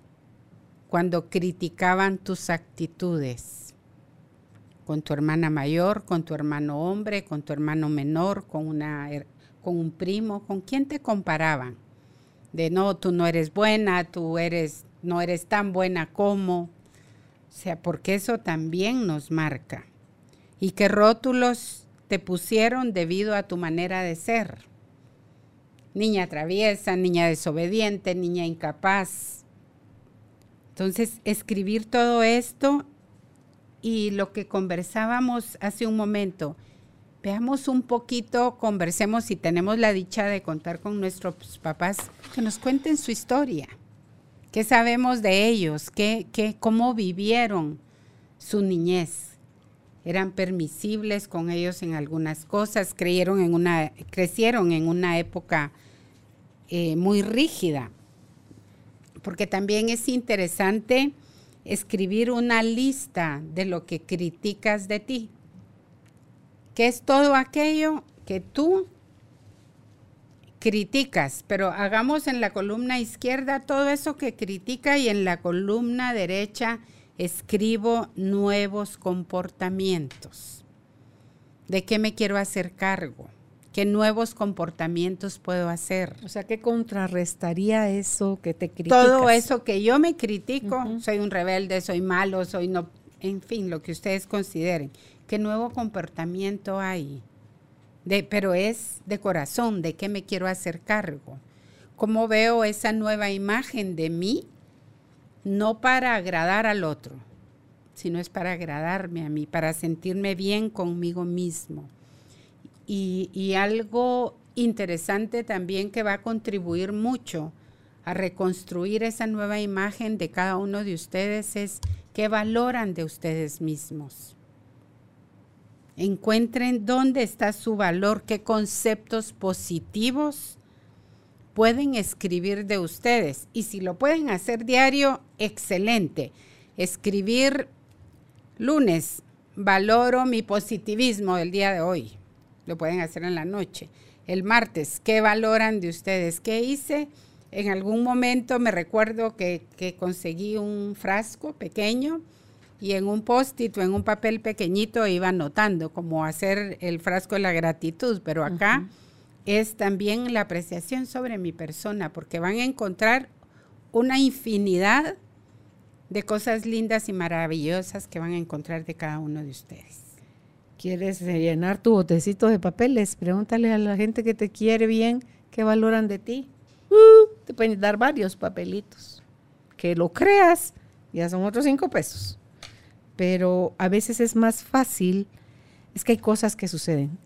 Speaker 3: cuando criticaban tus actitudes? con tu hermana mayor, con tu hermano hombre, con tu hermano menor, con, una, con un primo, ¿con quién te comparaban? De no, tú no eres buena, tú eres, no eres tan buena como. O sea, porque eso también nos marca. ¿Y qué rótulos te pusieron debido a tu manera de ser? Niña traviesa, niña desobediente, niña incapaz. Entonces, escribir todo esto y lo que conversábamos hace un momento. Veamos un poquito, conversemos si tenemos la dicha de contar con nuestros papás, que nos cuenten su historia. ¿Qué sabemos de ellos? ¿Qué, qué, ¿Cómo vivieron su niñez? Eran permisibles con ellos en algunas cosas, creyeron en una, crecieron en una época eh, muy rígida, porque también es interesante escribir una lista de lo que criticas de ti, que es todo aquello que tú criticas, pero hagamos en la columna izquierda todo eso que critica y en la columna derecha escribo nuevos comportamientos. ¿De qué me quiero hacer cargo? ¿Qué nuevos comportamientos puedo hacer?
Speaker 2: O sea, ¿qué contrarrestaría eso que te criticas?
Speaker 3: Todo eso que yo me critico, soy un rebelde, soy malo, soy no, en fin, lo que ustedes consideren. ¿Qué nuevo comportamiento hay? De, pero es de corazón, ¿de qué me quiero hacer cargo? ¿Cómo veo esa nueva imagen de mí no para agradar al otro, sino es para agradarme a mí, para sentirme bien conmigo mismo. Y, algo interesante también que va a contribuir mucho a reconstruir esa nueva imagen de cada uno de ustedes es qué valoran de ustedes mismos. Encuentren dónde está su valor, qué conceptos positivos pueden escribir de ustedes. Y si lo pueden hacer diario, excelente. Escribir lunes, valoro mi positivismo del día de hoy. Lo pueden hacer en la noche. El martes, ¿qué valoran de ustedes? ¿Qué hice? En algún momento me recuerdo que, conseguí un frasco pequeño y en un post-it o en un papel pequeñito iba anotando como hacer el frasco de la gratitud, pero acá es también la apreciación sobre mi persona, porque van a encontrar una infinidad de cosas lindas y maravillosas que van a encontrar de cada uno de ustedes.
Speaker 2: ¿Quieres llenar tu botecito de papeles? Pregúntale a la gente que te quiere bien qué valoran de ti. Uh, te pueden dar varios papelitos. Que lo creas, ya son otros cinco pesos. Pero a veces es más fácil, es que hay cosas que suceden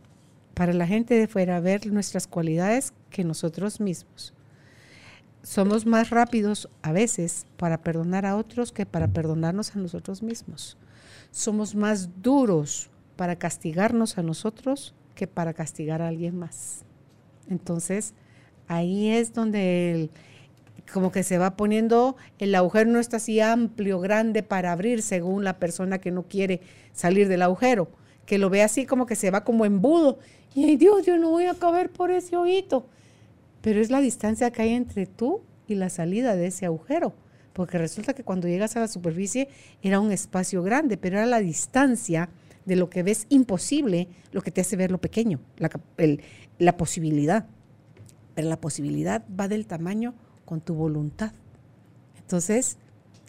Speaker 2: para la gente de fuera ver nuestras cualidades que nosotros mismos. Somos más rápidos a veces para perdonar a otros que para perdonarnos a nosotros mismos. Somos más duros para castigarnos a nosotros que para castigar a alguien más. Entonces, ahí es donde como que se va poniendo, el agujero no está así amplio, grande para abrir según la persona que no quiere salir del agujero, que lo ve así como que se va como embudo y ay Dios, yo no voy a caber por ese ojito. Pero es la distancia que hay entre tú y la salida de ese agujero. Porque resulta que cuando llegas a la superficie era un espacio grande, pero era la distancia de lo que ves imposible lo que te hace ver lo pequeño, la, la posibilidad. Pero la posibilidad va del tamaño con tu voluntad. Entonces,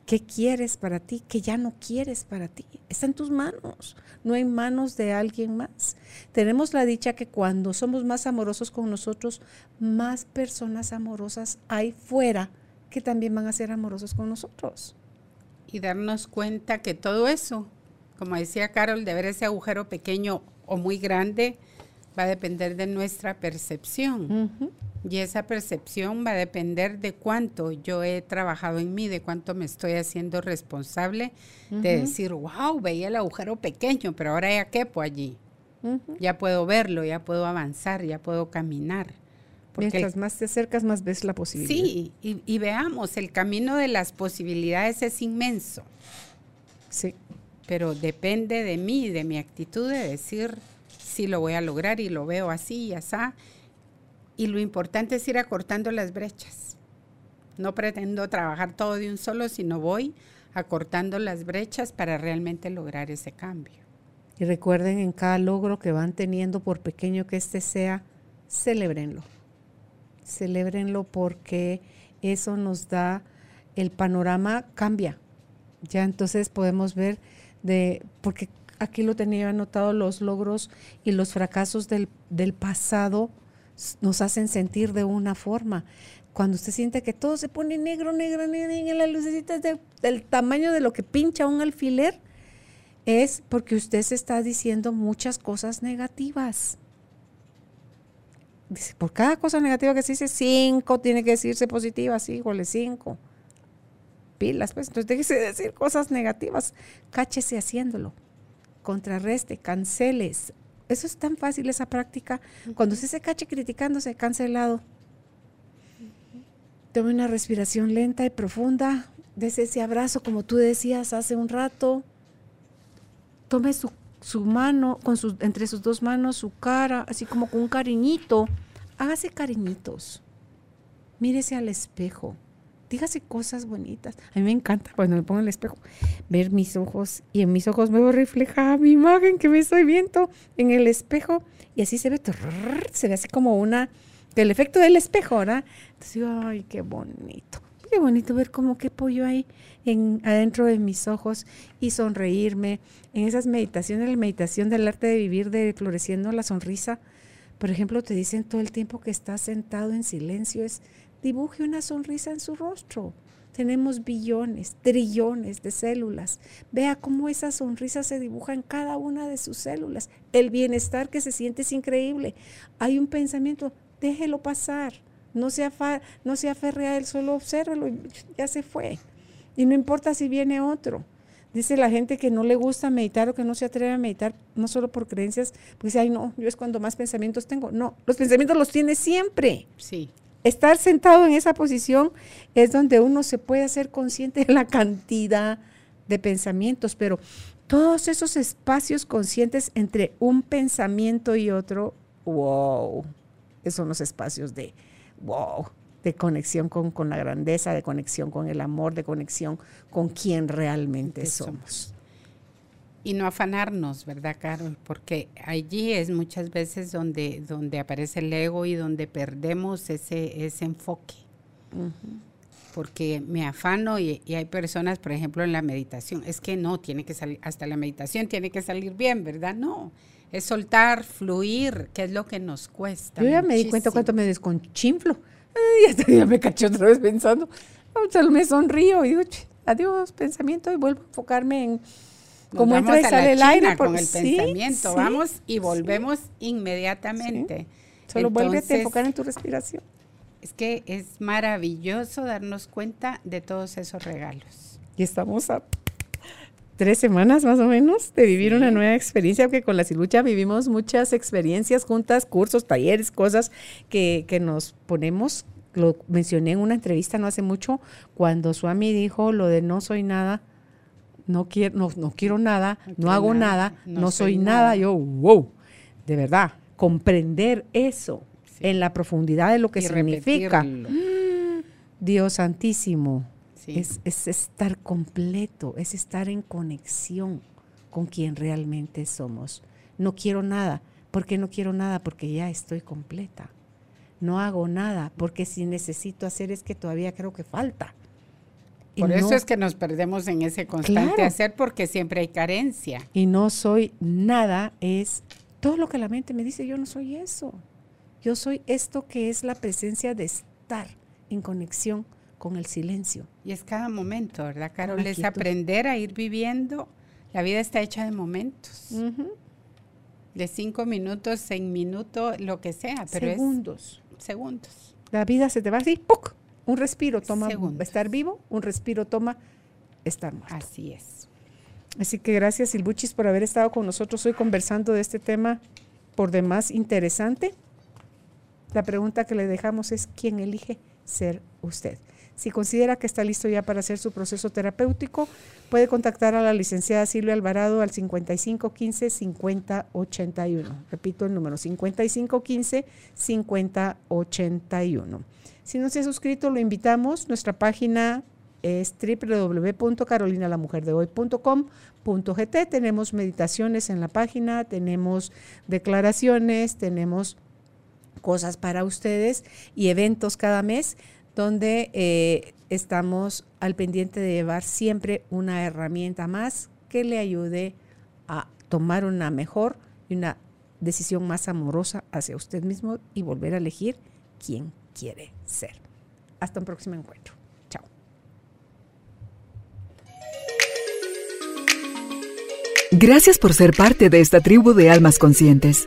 Speaker 2: ¿Qué quieres para ti? ¿Qué ya no quieres para ti? Está en tus manos, no hay manos de alguien más. Tenemos la dicha que cuando somos más amorosos con nosotros, más personas amorosas hay fuera que también van a ser amorosos con nosotros.
Speaker 3: Y darnos cuenta que todo eso, como decía Carol, de ver ese agujero pequeño o muy grande, va a depender de nuestra percepción. Y esa percepción va a depender de cuánto yo he trabajado en mí, de cuánto me estoy haciendo responsable de decir, wow, veía el agujero pequeño, pero ahora ya quepo allí. Ya puedo verlo, ya puedo avanzar, ya puedo caminar.
Speaker 2: Porque Mientras más te acercas, más ves la posibilidad.
Speaker 3: Sí, y, y veamos, el camino de las posibilidades es inmenso.
Speaker 2: Sí.
Speaker 3: Pero depende de mí, de mi actitud de decir, sí lo voy a lograr y lo veo así y así. Y lo importante es ir acortando las brechas. No pretendo trabajar todo de un solo, sino voy acortando las brechas para realmente lograr ese cambio.
Speaker 2: Y recuerden en cada logro que van teniendo, por pequeño que éste sea, celebrenlo. Celebrenlo porque eso nos da, el panorama cambia. Ya entonces podemos ver de, porque aquí lo tenía anotado, los logros y los fracasos del, pasado nos hacen sentir de una forma. Cuando usted siente que todo se pone negro, negro, negro, en las lucecitas del tamaño de lo que pincha un alfiler, es porque usted se está diciendo muchas cosas negativas. Dice, por cada cosa negativa que se dice, cinco tiene que decirse positiva, sí, híjole, cinco. Pilas, pues, entonces déjese decir cosas negativas, cáchese haciéndolo contrarreste, canceles. Eso es tan fácil, esa práctica. Cuando usted se cache criticándose, cancelado. Tome una respiración lenta y profunda. Des ese abrazo, como tú decías hace un rato. Tome su, mano, con sus, entre sus dos manos, su cara, así como con un cariñito. Hágase cariñitos. Mírese al espejo. Dígase cosas bonitas. A mí me encanta cuando me pongo el espejo ver mis ojos y en mis ojos me veo reflejada mi imagen que me estoy viendo en el espejo y así se ve, se ve así como una el efecto del espejo, ¿verdad? Entonces digo, ay, qué bonito. Qué bonito ver como qué pollo hay en, adentro de mis ojos y sonreírme. En esas meditaciones, la meditación del arte de vivir, de floreciendo la sonrisa. Por ejemplo, te dicen todo el tiempo que estás sentado en silencio, es dibuje una sonrisa en su rostro. Tenemos billones, trillones de células. Vea cómo esa sonrisa se dibuja en cada una de sus células. El bienestar que se siente es increíble. Hay un pensamiento, déjelo pasar. No se, no se aferre a él, solo obsérvelo, ya se fue. Y no importa si viene otro. Dice la gente que no le gusta meditar o que no se atreve a meditar, no solo por creencias, pues ay no, yo es cuando más pensamientos tengo. No, los pensamientos los tiene siempre.
Speaker 3: Sí.
Speaker 2: Estar sentado en esa posición es donde uno se puede hacer consciente de la cantidad de pensamientos, pero todos esos espacios conscientes entre un pensamiento y otro, wow, son los espacios de wow, de conexión con, con, la grandeza, de conexión con el amor, de conexión con quien realmente somos.
Speaker 3: Y no afanarnos, ¿verdad, Carol? Porque allí es muchas veces donde, donde aparece el ego y donde perdemos ese, ese enfoque. Porque me afano y, y, hay personas, por ejemplo, en la meditación, es que no, tiene que salir, hasta la meditación tiene que salir bien, ¿verdad? No, es soltar, fluir, que es lo que nos cuesta.
Speaker 2: Yo ya me di cuenta cuánto me desconchinflo. Ay, hasta ya me caché otra vez pensando. Solo me sonrío y digo, adiós, pensamiento, y vuelvo a enfocarme en cómo entra y sale el aire.
Speaker 3: Por, con el pensamiento, vamos y volvemos inmediatamente.
Speaker 2: Solo vuelve a enfocar en tu respiración.
Speaker 3: Es que es maravilloso darnos cuenta de todos esos regalos.
Speaker 2: Y estamos a tres semanas más o menos de vivir una nueva experiencia, porque con la Silucha vivimos muchas experiencias juntas, cursos, talleres, cosas que, que nos ponemos. Lo mencioné en una entrevista no hace mucho, cuando Suami dijo lo de no soy nada, no quiero, no, no quiero nada, no, hago nada, no, soy, nada. Yo, wow, de verdad, comprender eso en la profundidad de lo que significa. Dios santísimo, es, estar completo, es estar en conexión con quien realmente somos. No quiero nada. ¿Por qué no quiero nada? Porque ya estoy completa. No hago nada, porque si necesito hacer es que todavía creo que falta.
Speaker 3: Por eso es que nos perdemos en ese constante hacer porque siempre hay carencia.
Speaker 2: Y no soy nada, es todo lo que la mente me dice, yo no soy eso. Yo soy esto que es la presencia de estar en conexión con el silencio.
Speaker 3: Y es cada momento, ¿verdad, Carol? Es aprender a ir viviendo. La vida está hecha de momentos. De cinco minutos, seis minutos, lo que sea, pero
Speaker 2: segundos.
Speaker 3: segundos.
Speaker 2: La vida se te va así, ¡puc! Un respiro toma estar vivo, un respiro toma estar muerto.
Speaker 3: Así es.
Speaker 2: Así que gracias, Silbuchis, por haber estado con nosotros hoy conversando de este tema por demás interesante. La pregunta que le dejamos es, ¿quién elige ser usted? Si considera que está listo ya para hacer su proceso terapéutico, puede contactar a la licenciada Silvia Alvarado al 5515 5081. Repito el número 5515 5081. Si no se ha suscrito, lo invitamos. Nuestra página es www.carolinalamujerdehoy.com.gt. Tenemos meditaciones en la página, tenemos declaraciones, tenemos cosas para ustedes y eventos cada mes donde eh, estamos al pendiente de llevar siempre una herramienta más que le ayude a tomar una mejor y una decisión más amorosa hacia usted mismo y volver a elegir quién quiere ser. Hasta un próximo encuentro. Chao.
Speaker 1: Gracias por ser parte de esta tribu de almas conscientes.